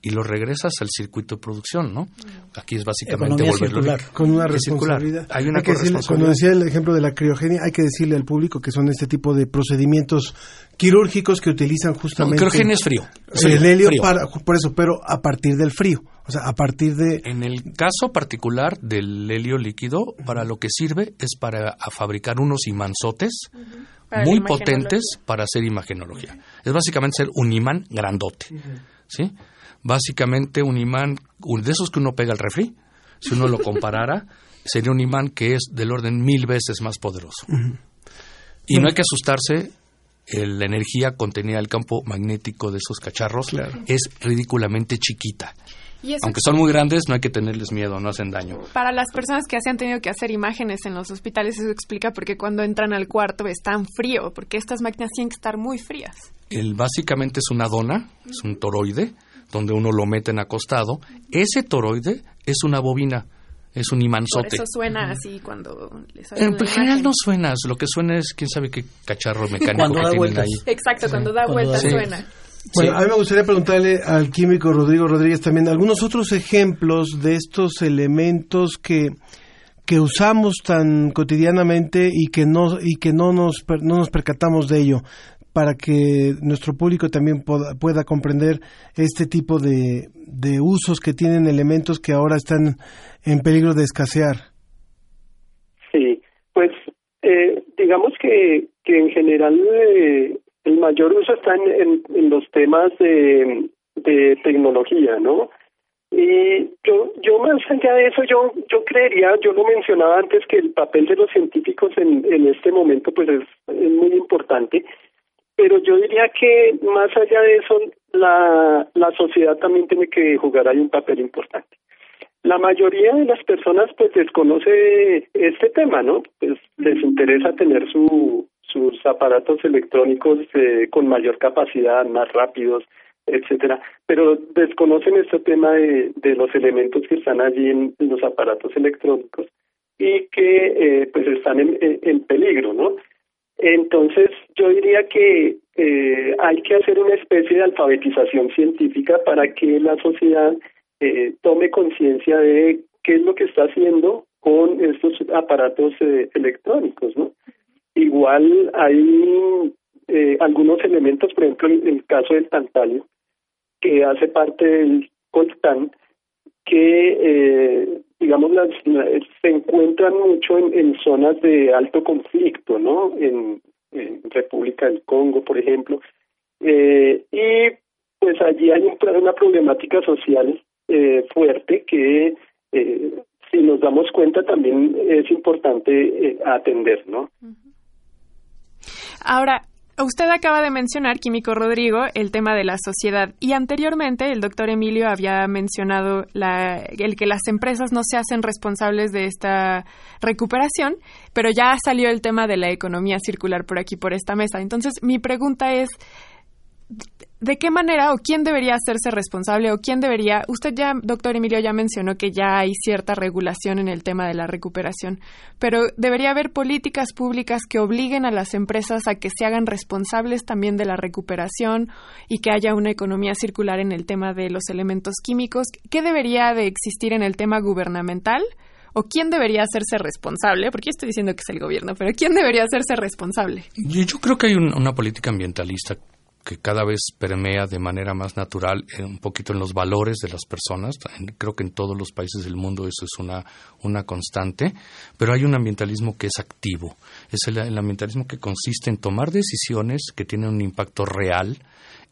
y lo regresas al circuito de producción, ¿no? Aquí es básicamente Economía volverlo circular. con una Es circular. responsabilidad. Hay una que decirle- cuando decía el ejemplo de la criogenia, hay que decirle al público que son este tipo de procedimientos quirúrgicos que utilizan justamente No, criogenia es frío. El helio frío. para por eso, pero a partir del frío, o sea, a partir de En el caso particular del helio líquido, para lo que sirve es para a fabricar unos imanzotes muy potentes para hacer imagenología. Es básicamente ser un imán grandote, ¿sí? Básicamente un imán un- de esos que uno pega al refri, si uno lo comparara, *laughs* sería un imán que es del orden mil veces más poderoso. Y no hay que asustarse, el- la energía contenida del campo magnético de esos cacharros es ridículamente chiquita. Y Aunque son muy grandes, no hay que tenerles miedo, no hacen daño. Para las personas que se han tenido que hacer imágenes en los hospitales, eso explica por qué cuando entran al cuarto es tan frío, porque estas máquinas tienen que estar muy frías. El, básicamente es una dona, es un toroide, donde uno lo mete en acostado. Ese toroide es una bobina, es un Por imanzote. eso suena así cuando les En general no suena, lo que suena es quién sabe qué cacharro mecánico Cuando que da tienen vueltas. ahí. Exacto, cuando da vueltas Sí. suena. Bueno, Sí. a mí me gustaría preguntarle al químico Rodrigo Rodríguez también algunos otros ejemplos de estos elementos que que usamos tan cotidianamente y que no y que no nos per- no nos percatamos de ello para que nuestro público también pueda, comprender este tipo de, de usos que tienen elementos que ahora están en peligro de escasear. Sí, pues eh, digamos que, que en general eh, el mayor uso está en, en- en los temas de, de tecnología, ¿no? Y yo, yo más allá de eso, yo, yo creería, yo lo mencionaba antes, que el papel de los científicos en, en este momento pues es, es muy importante, pero yo diría que más allá de eso, la, la sociedad también tiene que jugar ahí un papel importante. La mayoría de las personas pues desconoce este tema, ¿no? Pues les interesa tener su, sus aparatos electrónicos eh, con mayor capacidad, más rápidos, etcétera, pero desconocen este tema de, de los elementos que están allí en, los aparatos electrónicos y que eh, pues están en peligro, ¿no? Entonces yo diría que eh, hay que hacer una especie de alfabetización científica para que la sociedad eh, tome conciencia de qué es lo que está haciendo con estos aparatos eh, electrónicos, ¿no? Igual hay eh, algunos elementos, por ejemplo, el, caso del tantalio, que hace parte del coltán, que, eh, digamos, las, la- se encuentran mucho en, en zonas de alto conflicto, ¿no? En, en República del Congo, por ejemplo. Eh, y pues allí hay un- una problemática social eh, fuerte que, eh, si nos damos cuenta, también es importante eh, atender, ¿no? Ahora, usted acaba de mencionar, Químico Rodrigo, el tema de la sociedad y anteriormente el doctor Emilio había mencionado la- el que las empresas no se hacen responsables de esta recuperación, pero ya salió el tema de la economía circular por aquí, por esta mesa. Entonces, mi pregunta es, ¿de qué manera o quién debería hacerse responsable o quién debería, usted ya, doctor Emilio, ya mencionó que ya hay cierta regulación en el tema de la recuperación, pero debería haber políticas públicas que obliguen a las empresas a que se hagan responsables también de la recuperación y que haya una economía circular en el tema de los elementos químicos. ¿Qué debería de existir en el tema gubernamental? ¿O quién debería hacerse responsable? Porque yo estoy diciendo que es el gobierno, pero ¿quién debería hacerse responsable? Yo, creo que hay un- una política ambientalista que cada vez permea de manera más natural eh, un poquito en los valores de las personas. Creo que en todos los países del mundo eso es una, una constante, pero hay un ambientalismo que es activo. Es el, el ambientalismo que consiste en tomar decisiones que tienen un impacto real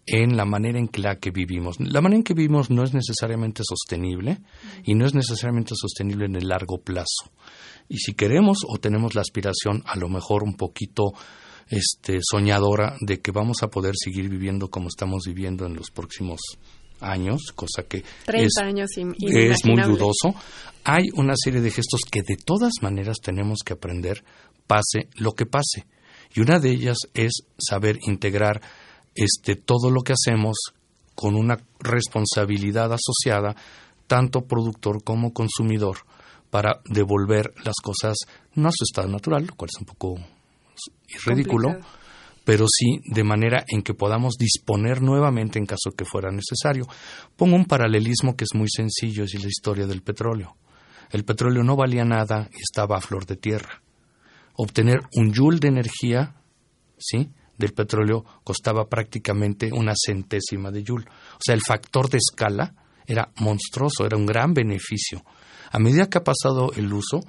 en la manera en la que vivimos. La manera en que vivimos no es necesariamente sostenible y no es necesariamente sostenible en el largo plazo. Y si queremos o tenemos la aspiración, a lo mejor un poquito este, soñadora, de que vamos a poder seguir viviendo como estamos viviendo en los próximos años, cosa que 30 es, años muy dudoso. Hay una serie de gestos que de todas maneras tenemos que aprender, pase lo que pase. Y una de ellas es saber integrar este, todo lo que hacemos con una responsabilidad asociada, tanto productor como consumidor, para devolver las cosas no a su estado natural, lo cual es un poco ridículo, Complicado. pero sí de manera en que podamos disponer nuevamente en caso que fuera necesario. Pongo un paralelismo que es muy sencillo, es la historia del petróleo. El petróleo no valía nada y estaba a flor de tierra. Obtener un joule de energía, ¿sí? del petróleo costaba prácticamente una centésima de joule. O sea, el factor de escala era monstruoso, era un gran beneficio. A medida que ha pasado el uso,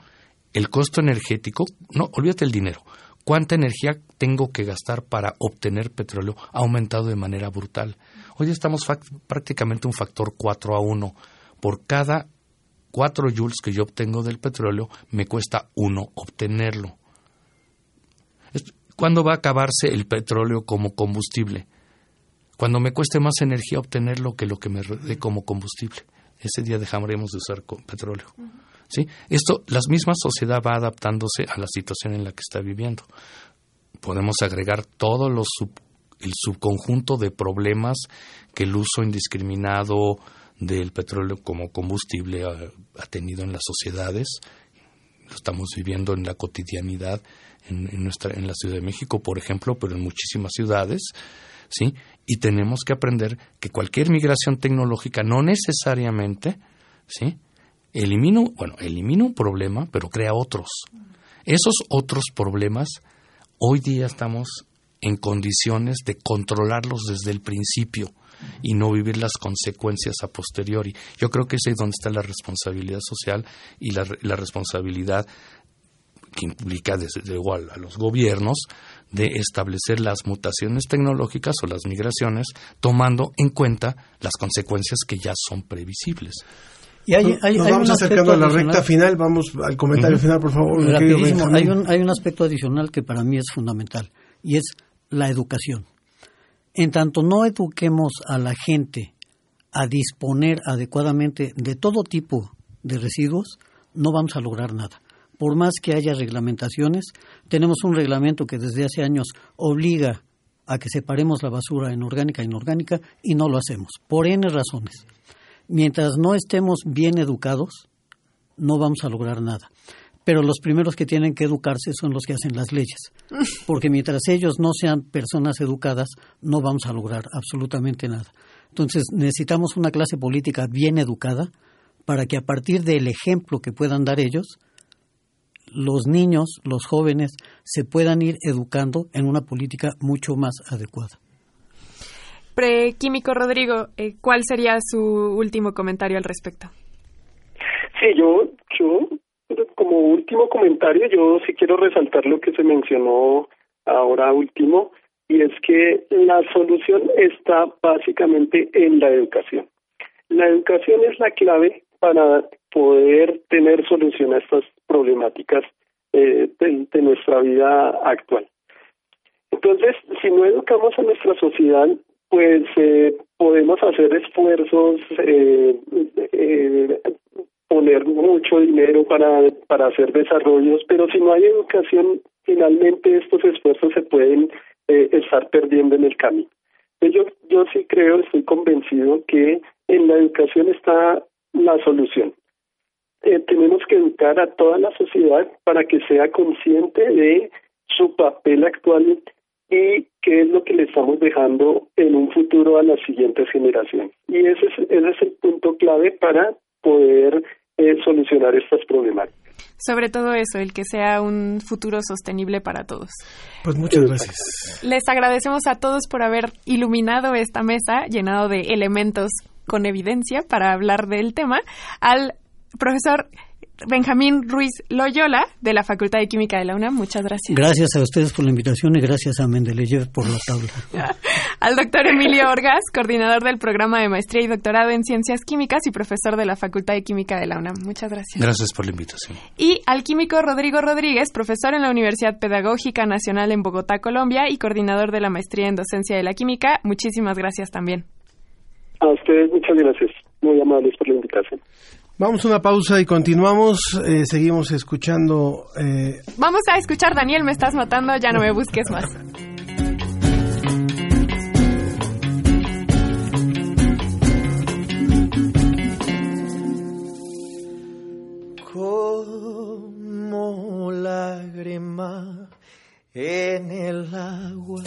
el costo energético, no, olvídate el dinero, cuánta energía tengo que gastar para obtener petróleo ha aumentado de manera brutal. Hoy estamos prácticamente un factor 4 a 1. Por cada 4 joules que yo obtengo del petróleo, me cuesta 1 obtenerlo. ¿Cuándo va a acabarse el petróleo como combustible? Cuando me cueste más energía obtenerlo que lo que me dé como combustible. Ese día dejaremos de usar petróleo. ¿Sí? Esto, la misma sociedad va adaptándose a la situación en la que está viviendo. Podemos agregar todo los sub- el subconjunto de problemas que el uso indiscriminado del petróleo como combustible ha, ha tenido en las sociedades. Lo estamos viviendo en la cotidianidad en, en nuestra, en la Ciudad de México, por ejemplo, pero en muchísimas ciudades. ¿sí? Y tenemos que aprender que cualquier migración tecnológica no necesariamente, ¿sí? Elimina, bueno, elimina un problema, pero crea otros. Esos otros problemas, hoy día estamos en condiciones de controlarlos desde el principio y no vivir las consecuencias a posteriori. Yo creo que es ahí donde está la responsabilidad social y la, la responsabilidad que implica desde igual a los gobiernos de establecer las mutaciones tecnológicas o las migraciones tomando en cuenta las consecuencias que ya son previsibles. Y hay, hay- Nos hay vamos un acercando a la adicional. recta final. Vamos al comentario final, por favor. hay un, hay un aspecto adicional que para mí es fundamental y es la educación. En tanto no eduquemos a la gente a disponer adecuadamente de todo tipo de residuos, no vamos a lograr nada. Por más que haya reglamentaciones, tenemos un reglamento que desde hace años obliga a que separemos la basura en orgánica e inorgánica y no lo hacemos, por N razones. Mientras no estemos bien educados, no vamos a lograr nada. Pero los primeros que tienen que educarse son los que hacen las leyes. *laughs* Porque mientras ellos no sean personas educadas, no vamos a lograr absolutamente nada. Entonces necesitamos una clase política bien educada para que a partir del ejemplo que puedan dar ellos, los niños, los jóvenes, se puedan ir educando en una política mucho más adecuada. Prequímico Rodrigo, eh, ¿cuál sería su último comentario al respecto? Sí, yo, yo, como último comentario, yo sí quiero resaltar lo que se mencionó ahora último, y es que la solución está básicamente en la educación. La educación es la clave para poder tener solución a estas problemáticas eh, de, de nuestra vida actual. Entonces, si no educamos a nuestra sociedad, pues eh, podemos hacer esfuerzos, eh, eh, poner mucho dinero para, para hacer desarrollos, pero si no hay educación, finalmente estos esfuerzos se pueden eh, estar perdiendo en el camino. Yo, yo sí creo, estoy convencido que en la educación está la solución. Eh, tenemos que educar a toda la sociedad para que sea consciente de su papel actual y qué es lo que le estamos dejando en un futuro a las siguientes generaciones. Y ese es, ese es el punto clave para poder eh, solucionar estas problemáticas. Sobre todo eso, el que sea un futuro sostenible para todos. Pues muchas gracias. Les agradecemos a todos por haber iluminado esta mesa llenado de elementos con evidencia para hablar del tema. Al profesor Benjamín Ruiz Loyola de la Facultad de Química de la UNAM, muchas gracias. Gracias a ustedes por la invitación y gracias a Mendeleev por la tabla. *laughs* Al doctor Emilio Orgas, coordinador del programa de maestría y doctorado en ciencias químicas y profesor de la Facultad de Química de la UNAM. Muchas gracias. Gracias por la invitación. Y al químico Rodrigo Rodríguez, profesor en la Universidad Pedagógica Nacional en Bogotá, Colombia y coordinador de la maestría en docencia de la química. Muchísimas gracias también. A ustedes muchas gracias. Muy amables por la invitación. Vamos a una pausa y continuamos. Eh, seguimos escuchando. Eh, Vamos a escuchar, Daniel, me estás matando, ya no me busques más. Como lágrima en el agua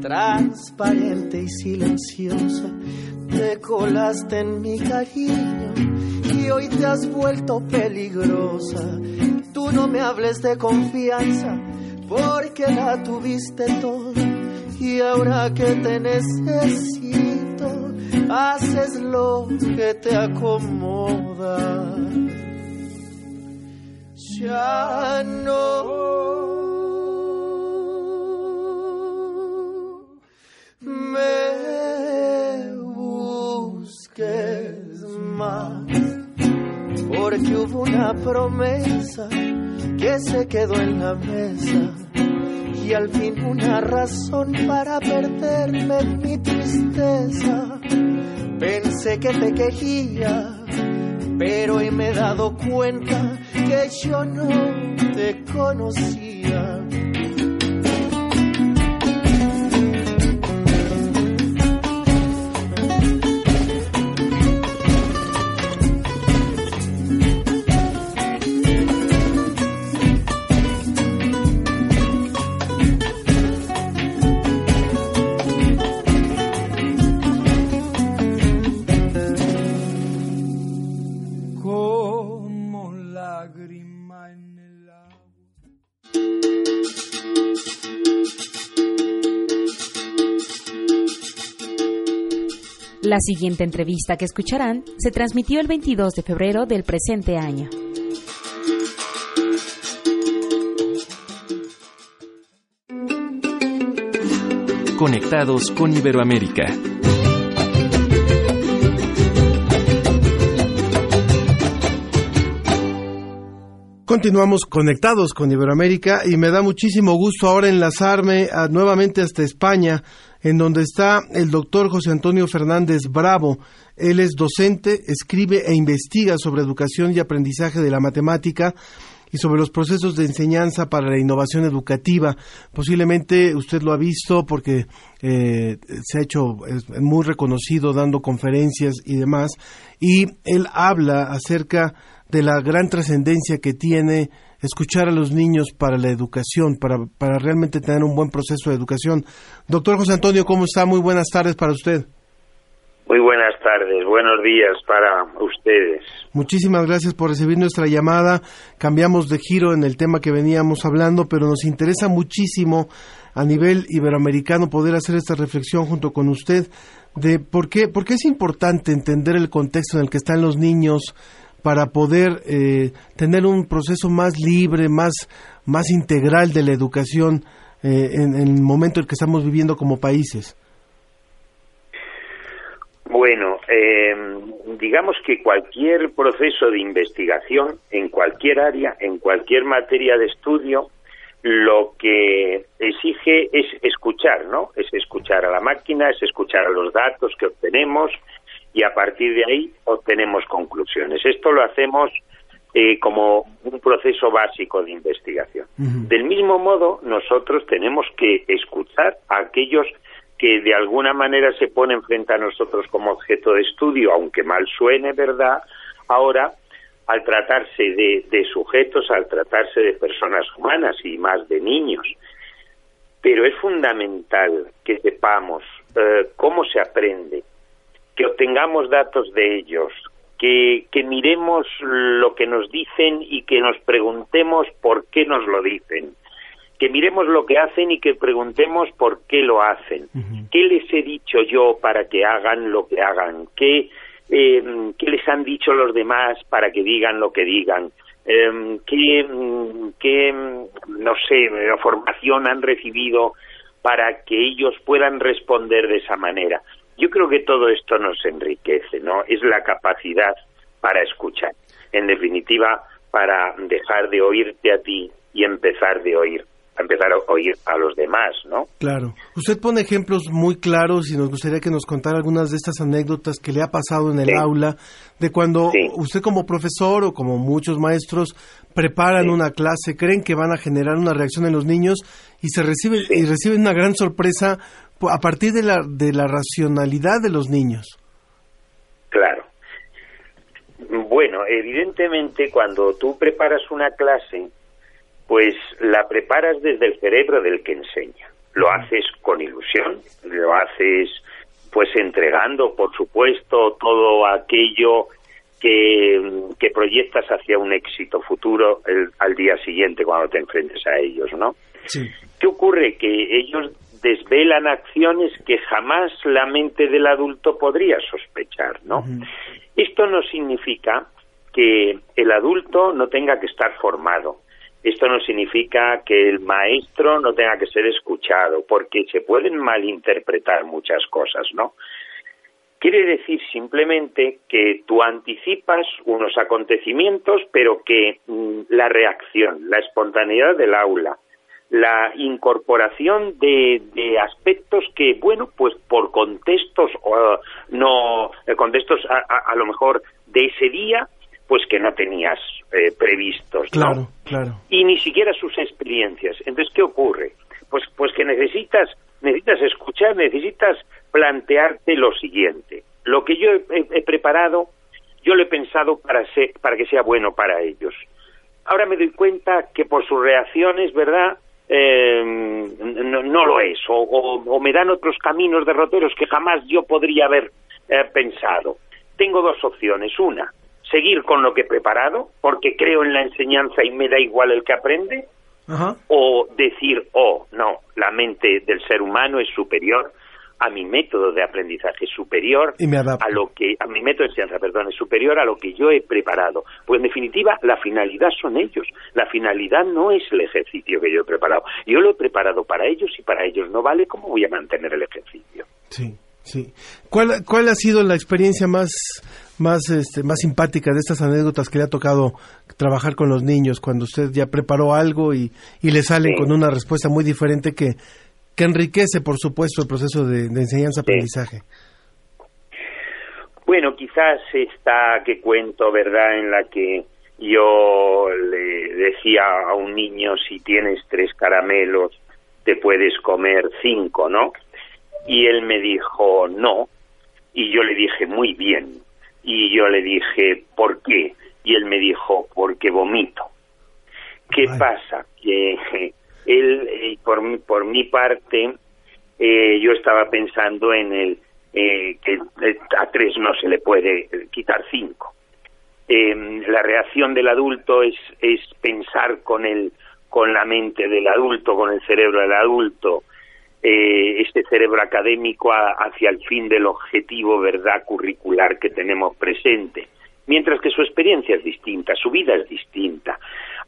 transparente y silenciosa, te colaste en mi cariño y hoy te has vuelto peligrosa. Tú no me hables de confianza porque la tuviste toda y ahora que te necesito, haces lo que te acomoda. Ya no busques más, porque hubo una promesa que se quedó en la mesa y al fin una razón para perderme en mi tristeza. Pensé que te quería, pero hoy me he dado cuenta que yo no te conocía. La siguiente entrevista que escucharán se transmitió el 22 de febrero del presente año. Conectados con Iberoamérica. Continuamos conectados con Iberoamérica y me da muchísimo gusto ahora enlazarme a- nuevamente hasta España, en donde está el doctor José Antonio Fernández Bravo. Él es docente, escribe e investiga sobre educación y aprendizaje de la matemática y sobre los procesos de enseñanza para la innovación educativa. Posiblemente usted lo ha visto porque eh, se ha hecho muy reconocido dando conferencias y demás. Y él habla acerca de la gran trascendencia que tiene escuchar a los niños para la educación, para, para realmente tener un buen proceso de educación. Doctor José Antonio, ¿cómo está? Muy buenas tardes para usted. Muy buenas tardes, buenos días para ustedes. Muchísimas gracias por recibir nuestra llamada. Cambiamos de giro en el tema que veníamos hablando, pero nos interesa muchísimo a nivel iberoamericano poder hacer esta reflexión junto con usted de por qué, por qué es importante entender el contexto en el que están los niños para poder eh, tener un proceso más libre, más, más integral de la educación eh, en, el momento en que estamos viviendo como países. Bueno, eh, digamos que cualquier proceso de investigación en cualquier área, en cualquier materia de estudio, lo que exige es escuchar, ¿no? Es escuchar a la máquina, es escuchar a los datos que obtenemos y a partir de ahí obtenemos conclusiones. Esto lo hacemos eh, como un proceso básico de investigación. Del mismo modo, nosotros tenemos que escuchar a aquellos que de alguna manera se ponen frente a nosotros como objeto de estudio, aunque mal suene, ¿verdad? Ahora, al tratarse de, de sujetos, al tratarse de personas humanas y más de niños. Pero es fundamental que sepamos eh, cómo se aprende, que obtengamos datos de ellos, que, que miremos lo que nos dicen y que nos preguntemos por qué nos lo dicen que miremos lo que hacen y que preguntemos por qué lo hacen. ¿Qué les he dicho yo para que hagan lo que hagan? ¿Qué, eh, ¿qué les han dicho los demás para que digan lo que digan? Eh, ¿Qué, qué, no sé, formación han recibido para que ellos puedan responder de esa manera? Yo creo que todo esto nos enriquece, ¿no? Es la capacidad para escuchar. En definitiva, para dejar de oírte a ti y empezar de oír a empezar a oír a los demás, ¿no? Claro. Usted pone ejemplos muy claros y nos gustaría que nos contara algunas de estas anécdotas que le ha pasado en el Sí. aula, de cuando usted como profesor o como muchos maestros preparan una clase, creen que van a generar una reacción en los niños y se recibe y reciben una gran sorpresa a partir de la de la racionalidad de los niños. Claro. Bueno, evidentemente cuando tú preparas una clase, pues la preparas desde el cerebro del que enseña. Lo haces con ilusión, lo haces pues entregando, por supuesto, todo aquello que, que proyectas hacia un éxito futuro el- al día siguiente cuando te enfrentes a ellos, ¿no? ¿Qué ocurre? Que ellos desvelan acciones que jamás la mente del adulto podría sospechar, ¿no? Esto no significa que el adulto no tenga que estar formado. Esto no significa que el maestro no tenga que ser escuchado, porque se pueden malinterpretar muchas cosas, ¿no? Quiere decir simplemente que tú anticipas unos acontecimientos, pero que mm, la reacción, la espontaneidad del aula, la incorporación de, de aspectos que, bueno, pues por contextos, o, no, eh, contextos a, a- a lo mejor de ese día, pues que no tenías eh, previstos, ¿no? Claro, claro. y ni siquiera sus experiencias. Entonces, ¿qué ocurre? Pues, pues que necesitas, necesitas escuchar, necesitas plantearte lo siguiente. Lo que yo he, he- he preparado, yo lo he pensado para, ser, para que sea bueno para ellos. Ahora me doy cuenta que por sus reacciones, ¿verdad? Eh, no, no lo es, o, o- o me dan otros caminos derroteros que jamás yo podría haber eh, pensado. Tengo dos opciones. Una, seguir con lo que he preparado, porque creo en la enseñanza y me da igual el que aprende, Ajá. o decir, oh, no, la mente del ser humano es superior a mi método de aprendizaje, superior Y me a lo que, a mi método de enseñanza, perdón, es superior a lo que yo he preparado. Pues en definitiva, la finalidad son ellos. La finalidad no es el ejercicio que yo he preparado. Yo lo he preparado para ellos y para ellos no vale, ¿cómo voy a mantener el ejercicio? Sí, sí. ¿Cuál, cuál ha sido la experiencia más, más, este, más simpática de estas anécdotas que le ha tocado trabajar con los niños cuando usted ya preparó algo y, y le salen Sí. con una respuesta muy diferente que, que enriquece, por supuesto, el proceso de, de enseñanza-aprendizaje? Bueno, quizás esta que cuento, ¿verdad?, en la que yo le decía a un niño, si tienes tres caramelos, te puedes comer cinco, ¿no? Y él me dijo, no. Y yo le dije, muy bien. Y yo le dije, ¿por qué? Y él me dijo, porque vomito. ¿Qué pasa? Que él, eh, por, mi, por mi parte, eh, yo estaba pensando en el eh, que eh, a tres no se le puede quitar cinco. Eh, la reacción del adulto es, es pensar con el con la mente del adulto, con el cerebro del adulto, eh, este cerebro académico a- hacia el fin del objetivo verdad curricular que tenemos presente mientras que su experiencia es distinta, su vida es distinta.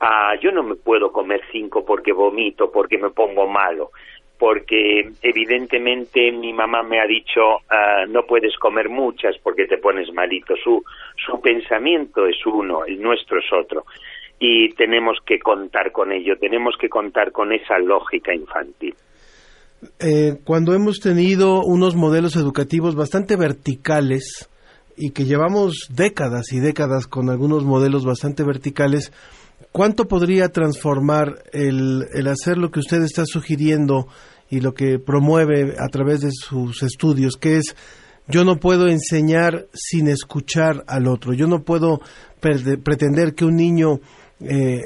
Ah, yo no me puedo comer cinco porque vomito, porque me pongo malo, porque evidentemente mi mamá me ha dicho ah, no puedes comer muchas porque te pones malito. Su, su pensamiento es uno, el nuestro es otro. Y tenemos que contar con ello, tenemos que contar con esa lógica infantil. Eh, cuando hemos tenido unos modelos educativos bastante verticales y que llevamos décadas y décadas con algunos modelos bastante verticales, ¿cuánto podría transformar el, el hacer lo que usted está sugiriendo y lo que promueve a través de sus estudios, que es yo no puedo enseñar sin escuchar al otro, yo no puedo pretender que un niño eh,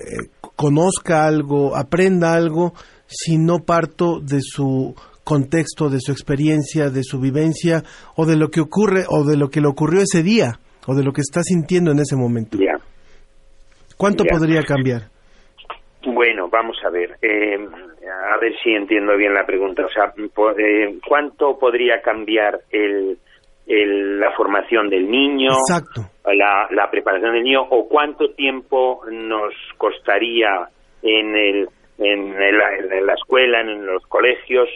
conozca algo, aprenda algo, si no parto de su contexto, de su experiencia, de su vivencia, o de lo que ocurre, o de lo que le ocurrió ese día, o de lo que está sintiendo en ese momento. ¿Cuánto Ya. podría cambiar? Bueno, vamos a ver. eh, a ver si entiendo bien la pregunta. O sea, eh, ¿cuánto podría cambiar el, el- la formación del niño? Exacto. La, la preparación del niño o cuánto tiempo nos costaría en, el, en, el- en la escuela, en los colegios,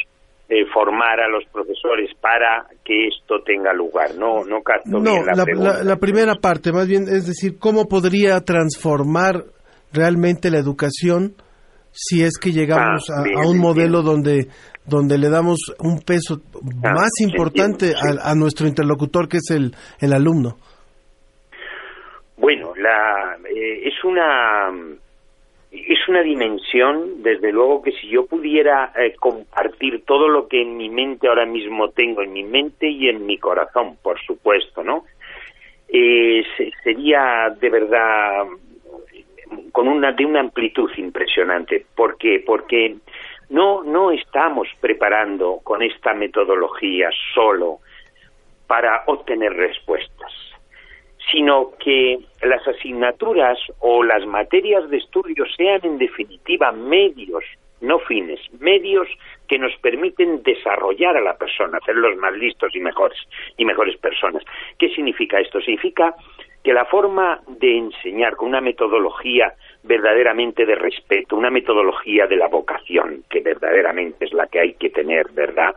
eh, formar a los profesores para que esto tenga lugar. No, no capto No, bien la, la, pregunta. la- la primera parte, más bien, es decir, ¿cómo podría transformar realmente la educación si es que llegamos Ah, a- bien, a, un modelo donde donde le damos un peso Ah, más importante entiendo, a, a nuestro interlocutor que es el, el alumno? Bueno, la, eh, es una es una dimensión, desde luego que si yo pudiera eh, compartir todo lo que en mi mente ahora mismo tengo, en mi mente y en mi corazón, por supuesto, ¿no? Eh, se- sería de verdad con una de una amplitud impresionante. ¿Por qué? Porque no no estamos preparando con esta metodología solo para obtener respuestas, sino que las asignaturas o las materias de estudio sean en definitiva medios, no fines, medios que nos permiten desarrollar a la persona, hacerlos más listos y mejores y mejores personas. ¿Qué significa esto? Significa que la forma de enseñar con una metodología verdaderamente de respeto, una metodología de la vocación, que verdaderamente es la que hay que tener, ¿verdad?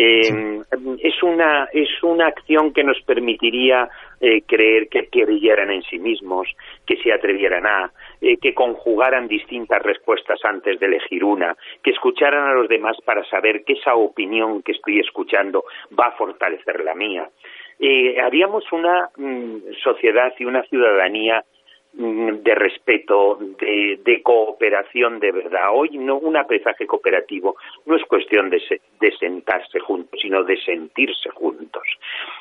Eh, es una es una acción que nos permitiría eh, creer que creyeran en sí mismos, que se atrevieran a, eh, que conjugaran distintas respuestas antes de elegir una, que escucharan a los demás para saber que esa opinión que estoy escuchando va a fortalecer la mía. haríamos una mm, sociedad y una ciudadanía de respeto, de, cooperación de verdad. Hoy no un aprendizaje cooperativo no es cuestión de, sentarse juntos, sino de sentirse juntos.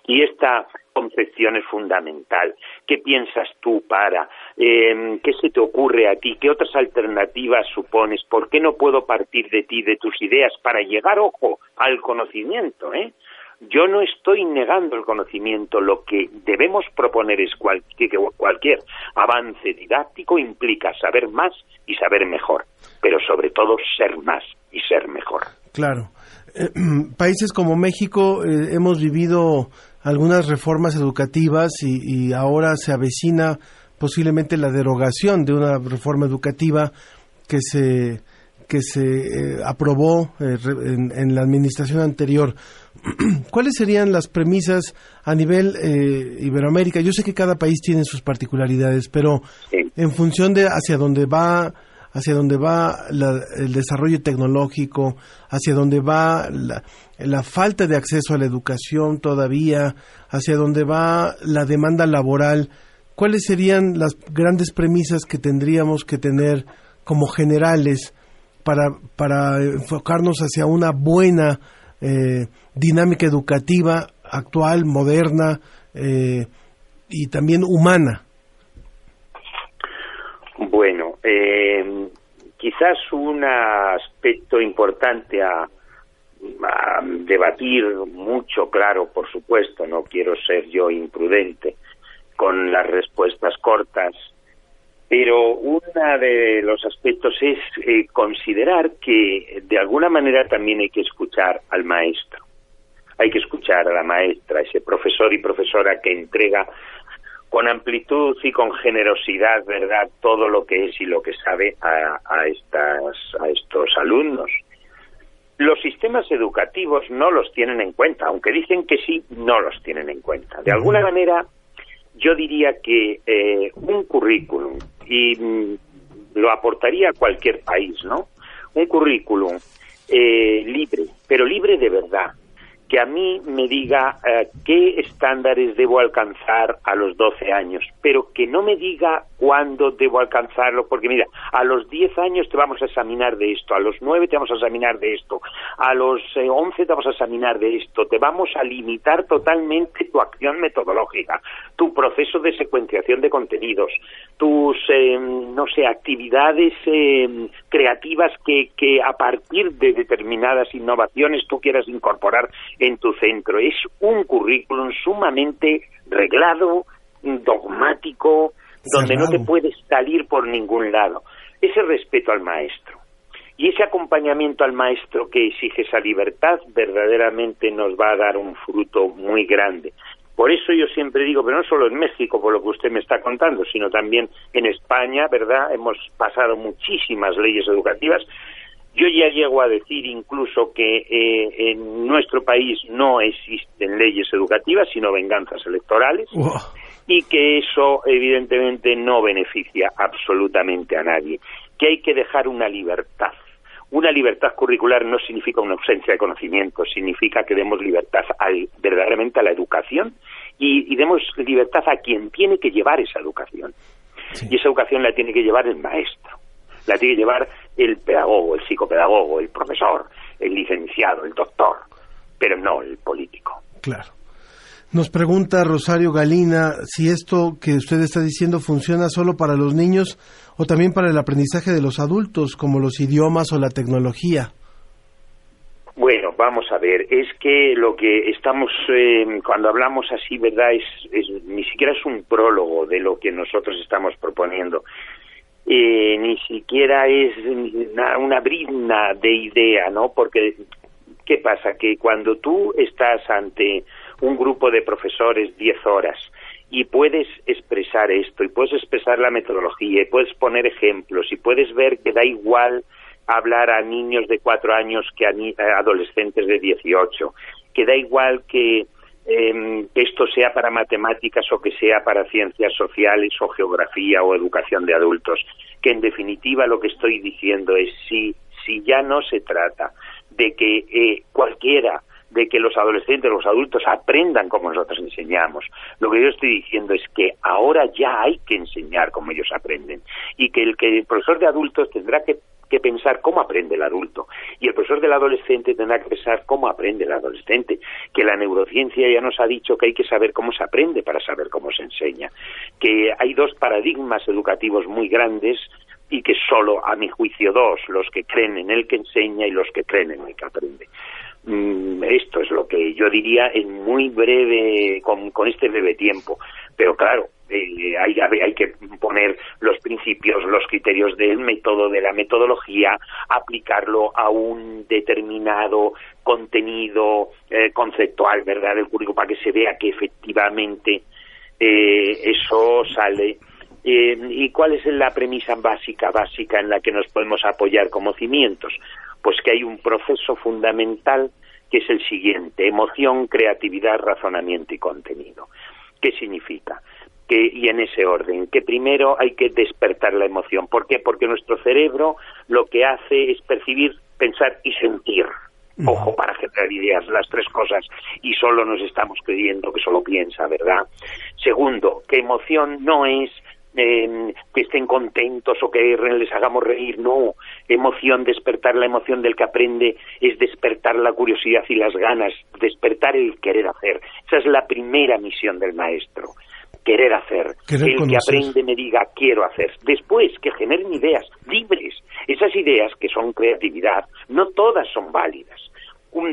Y esta concepción es fundamental. ¿Qué piensas tú para? Em, ¿Qué se te ocurre a ti? ¿Qué otras alternativas supones? ¿Por qué no puedo partir de ti, de tus ideas, para llegar, ojo, al conocimiento? ¿eh? Yo no estoy negando el conocimiento, lo que debemos proponer es que cualquier avance didáctico implica saber más y saber mejor, pero sobre todo ser más y ser mejor. Claro. Eh, *clears throat* países como México eh, hemos vivido algunas reformas educativas y, ahora se avecina posiblemente la derogación de una reforma educativa que se que se eh, aprobó en, la administración anterior. *clears throat* ¿Cuáles serían las premisas a nivel eh, Iberoamérica? Yo sé que cada país tiene sus particularidades, pero en función de hacia dónde va hacia dónde va el desarrollo tecnológico, hacia dónde va la, la, falta de acceso a la educación todavía, hacia dónde va la demanda laboral, ¿cuáles serían las grandes premisas que tendríamos que tener como generales para, para enfocarnos hacia una buena eh, dinámica educativa actual, moderna eh, y también humana? Bueno, eh, quizás un aspecto importante a, debatir mucho, claro, por supuesto, no quiero ser yo imprudente con las respuestas cortas, pero uno de los aspectos es eh, considerar que de alguna manera también hay que escuchar al maestro. Hay que escuchar a la maestra, ese profesor y profesora que entrega con amplitud y con generosidad, ¿verdad?, todo lo que es y lo que sabe a, a, estas, a estos alumnos. Los sistemas educativos no los tienen en cuenta, aunque dicen que sí, no los tienen en cuenta. De alguna manera, yo diría que eh, un currículum, y mm, lo aportaría a cualquier país, ¿no? Un currículum eh, libre, pero libre de verdad, que a mí me diga eh, qué estándares debo alcanzar a los 12 años, pero que no me diga cuándo debo alcanzarlo, porque mira, a los 10 años te vamos a examinar de esto, a los 9 te vamos a examinar de esto, a los 11 eh, te vamos a examinar de esto, te vamos a limitar totalmente tu acción metodológica, tu proceso de secuenciación de contenidos, tus, eh, no sé, actividades creativas que, que a partir de determinadas innovaciones tú quieras incorporar en tu centro. Es un currículum sumamente reglado, dogmático, donde no te puedes salir por ningún lado. Ese respeto al maestro y ese acompañamiento al maestro que exige esa libertad verdaderamente nos va a dar un fruto muy grande. Por eso yo siempre digo, pero no solo en México, por lo que usted me está contando, sino también en España, ¿verdad? Hemos pasado muchísimas leyes educativas yo ya llego a decir incluso que eh, en nuestro país no existen leyes educativas, sino venganzas electorales, y que eso evidentemente no beneficia absolutamente a nadie, que hay que dejar una libertad. Una libertad curricular no significa una ausencia de conocimiento, significa que demos libertad verdaderamente a la educación y, demos libertad a quien tiene que llevar esa educación. Y esa educación la tiene que llevar el maestro la tiene que llevar el pedagogo, el psicopedagogo, el profesor, el licenciado, el doctor, pero no el político. Claro. Nos pregunta Rosario Galina si esto que usted está diciendo funciona solo para los niños o también para el aprendizaje de los adultos, como los idiomas o la tecnología. Bueno, vamos a ver, es que lo que estamos, eh, cuando hablamos así, ¿verdad? Es, es, ni siquiera es un prólogo de lo que nosotros estamos proponiendo. Eh, ni siquiera es una, una de idea, ¿no? Porque, ¿qué pasa? Que cuando tú estás ante un grupo de profesores 10 horas y puedes expresar esto y puedes expresar la metodología y puedes poner ejemplos y puedes ver que da igual hablar a niños de cuatro años que a, adolescentes de 18, que da igual que, eh, que esto sea para matemáticas o que sea para ciencias sociales o geografía o educación de adultos, que en definitiva lo que estoy diciendo es si, si ya no se trata de que eh, cualquiera de que los adolescentes, los adultos aprendan como nosotros enseñamos. Lo que yo estoy diciendo es que ahora ya hay que enseñar como ellos aprenden y que el, que el profesor de adultos tendrá que que pensar cómo aprende el adulto y el profesor del adolescente tendrá que pensar cómo aprende el adolescente, que la neurociencia ya nos ha dicho que hay que saber cómo se aprende para saber cómo se enseña, que hay dos paradigmas educativos muy grandes y que solo, a mi juicio, dos, los que creen en el que enseña y los que creen en el que aprende. Esto es lo que yo diría en muy breve, con, este breve tiempo. Pero claro, eh, hay, hay, que poner los principios, los criterios del método, de la metodología, aplicarlo a un determinado contenido eh, conceptual, ¿verdad?, del currículo, para que se vea que efectivamente eh, eso sale. ¿Y cuál es la premisa básica, básica en la que nos podemos apoyar como cimientos? Pues que hay un proceso fundamental que es el siguiente, emoción, creatividad, razonamiento y contenido. ¿Qué significa? Que, y en ese orden, que primero hay que despertar la emoción. ¿Por qué? Porque nuestro cerebro lo que hace es percibir, pensar y sentir. Ojo, para generar ideas, las tres cosas, y solo nos estamos creyendo que solo piensa, ¿verdad? Segundo, que emoción no es que estén contentos o que les hagamos reír, no, emoción, despertar la emoción del que aprende es despertar la curiosidad y las ganas, despertar el querer hacer. Esa es la primera misión del maestro, querer hacer. el que aprende me diga quiero hacer. Después, que generen ideas libres. Esas ideas que son creatividad, no todas son válidas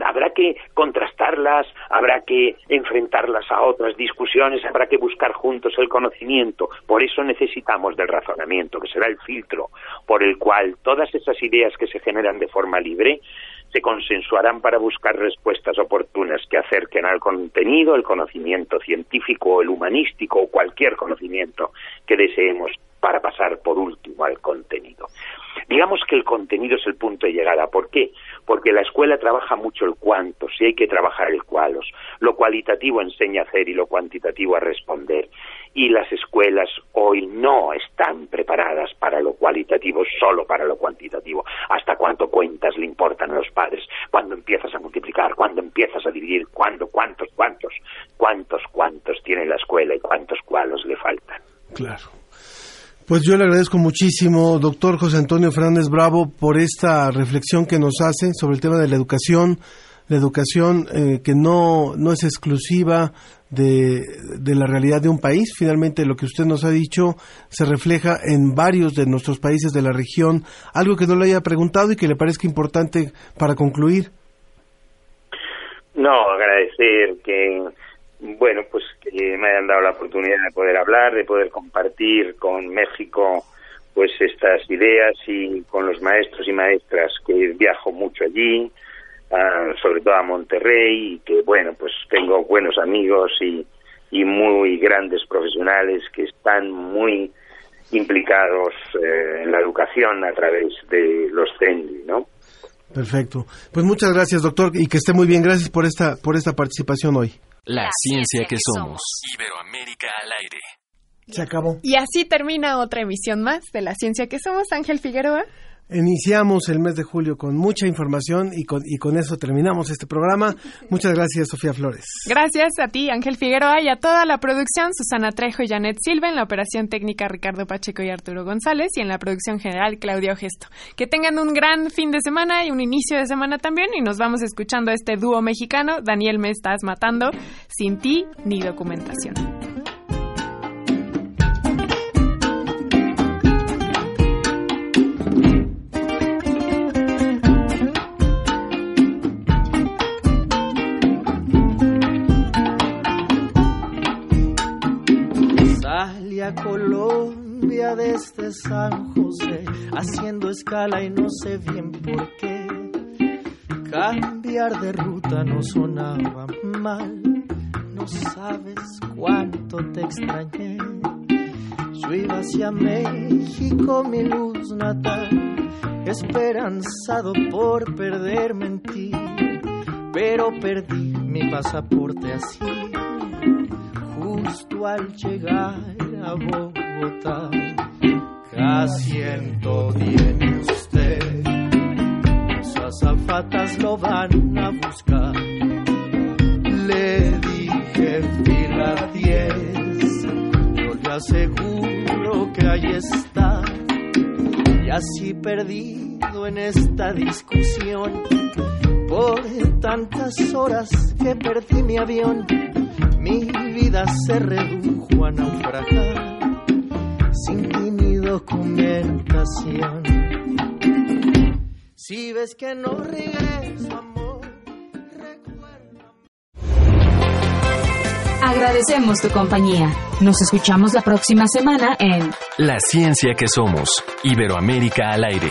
habrá que contrastarlas, habrá que enfrentarlas a otras discusiones, habrá que buscar juntos el conocimiento. Por eso necesitamos del razonamiento, que será el filtro por el cual todas esas ideas que se generan de forma libre se consensuarán para buscar respuestas oportunas que acerquen al contenido, el conocimiento científico, el humanístico o cualquier conocimiento que deseemos para pasar por último al contenido. Digamos que el contenido es el punto de llegada. ¿Por qué? Porque la escuela trabaja mucho el cuánto, si hay que trabajar el cualos. Lo cualitativo enseña a hacer y lo cuantitativo a responder. Y las escuelas hoy no están preparadas para lo cualitativo, solo para lo cuantitativo. ¿Hasta cuánto cuentas le importan a los padres? ¿Cuándo empiezas a multiplicar? ¿Cuándo empiezas a dividir? ¿Cuándo? ¿Cuántos? ¿Cuántos? ¿Cuántos? ¿Cuántos tiene la escuela y cuántos cualos le faltan? Claro. Pues yo le agradezco muchísimo, doctor José Antonio Fernández Bravo, por esta reflexión que nos hace sobre el tema de la educación, la educación eh, que no, no es exclusiva de, de, la realidad de un país. Finalmente, lo que usted nos ha dicho se refleja en varios de nuestros países de la región. Algo que no le haya preguntado y que le parezca importante para concluir. No, agradecer que bueno, pues que me hayan dado la oportunidad de poder hablar, de poder compartir con México pues estas ideas y con los maestros y maestras que viajo mucho allí, sobre todo a Monterrey, y que bueno, pues tengo buenos amigos y, y muy grandes profesionales que están muy implicados eh, en la educación a través de los CENDI, ¿no? Perfecto. Pues muchas gracias, doctor, y que esté muy bien. Gracias por esta, por esta participación hoy. La, ciencia, que, somos. Iberoamérica al aire. Se acabó. Y así termina otra emisión más de La ciencia que somos, Ángel Figueroa. Iniciamos el mes de julio con mucha información y con, y con eso terminamos este programa. Muchas gracias, Sofía Flores. Gracias a ti, Ángel Figueroa, y a toda la producción, Susana Trejo y Janet Silva, en la operación técnica Ricardo Pacheco y Arturo González, y en la producción general Claudio Gesto. Que tengan un gran fin de semana y un inicio de semana también, y nos vamos escuchando este dúo mexicano, Daniel Me Estás Matando, Sin Ti ni Documentación. Salí a Colombia desde San José, haciendo escala y no sé bien por qué. Cambiar de ruta no sonaba mal, no sabes cuánto te extrañé. Yo iba hacia México, mi luz natal, esperanzado por perderme en ti, pero perdí mi pasaporte así justo al llegar a Bogotá. Casi tiene usted, sus azafatas lo van a buscar. Le dije fila 10, yo le aseguro que ahí está. Y así perdido en esta discusión, por tantas horas que perdí mi avión mi vida se redujo a naufragar sin ti ni documentación. Si ves que no regreso, amor, Agradecemos tu compañía. Nos escuchamos la próxima semana en La ciencia que somos. Iberoamérica al aire.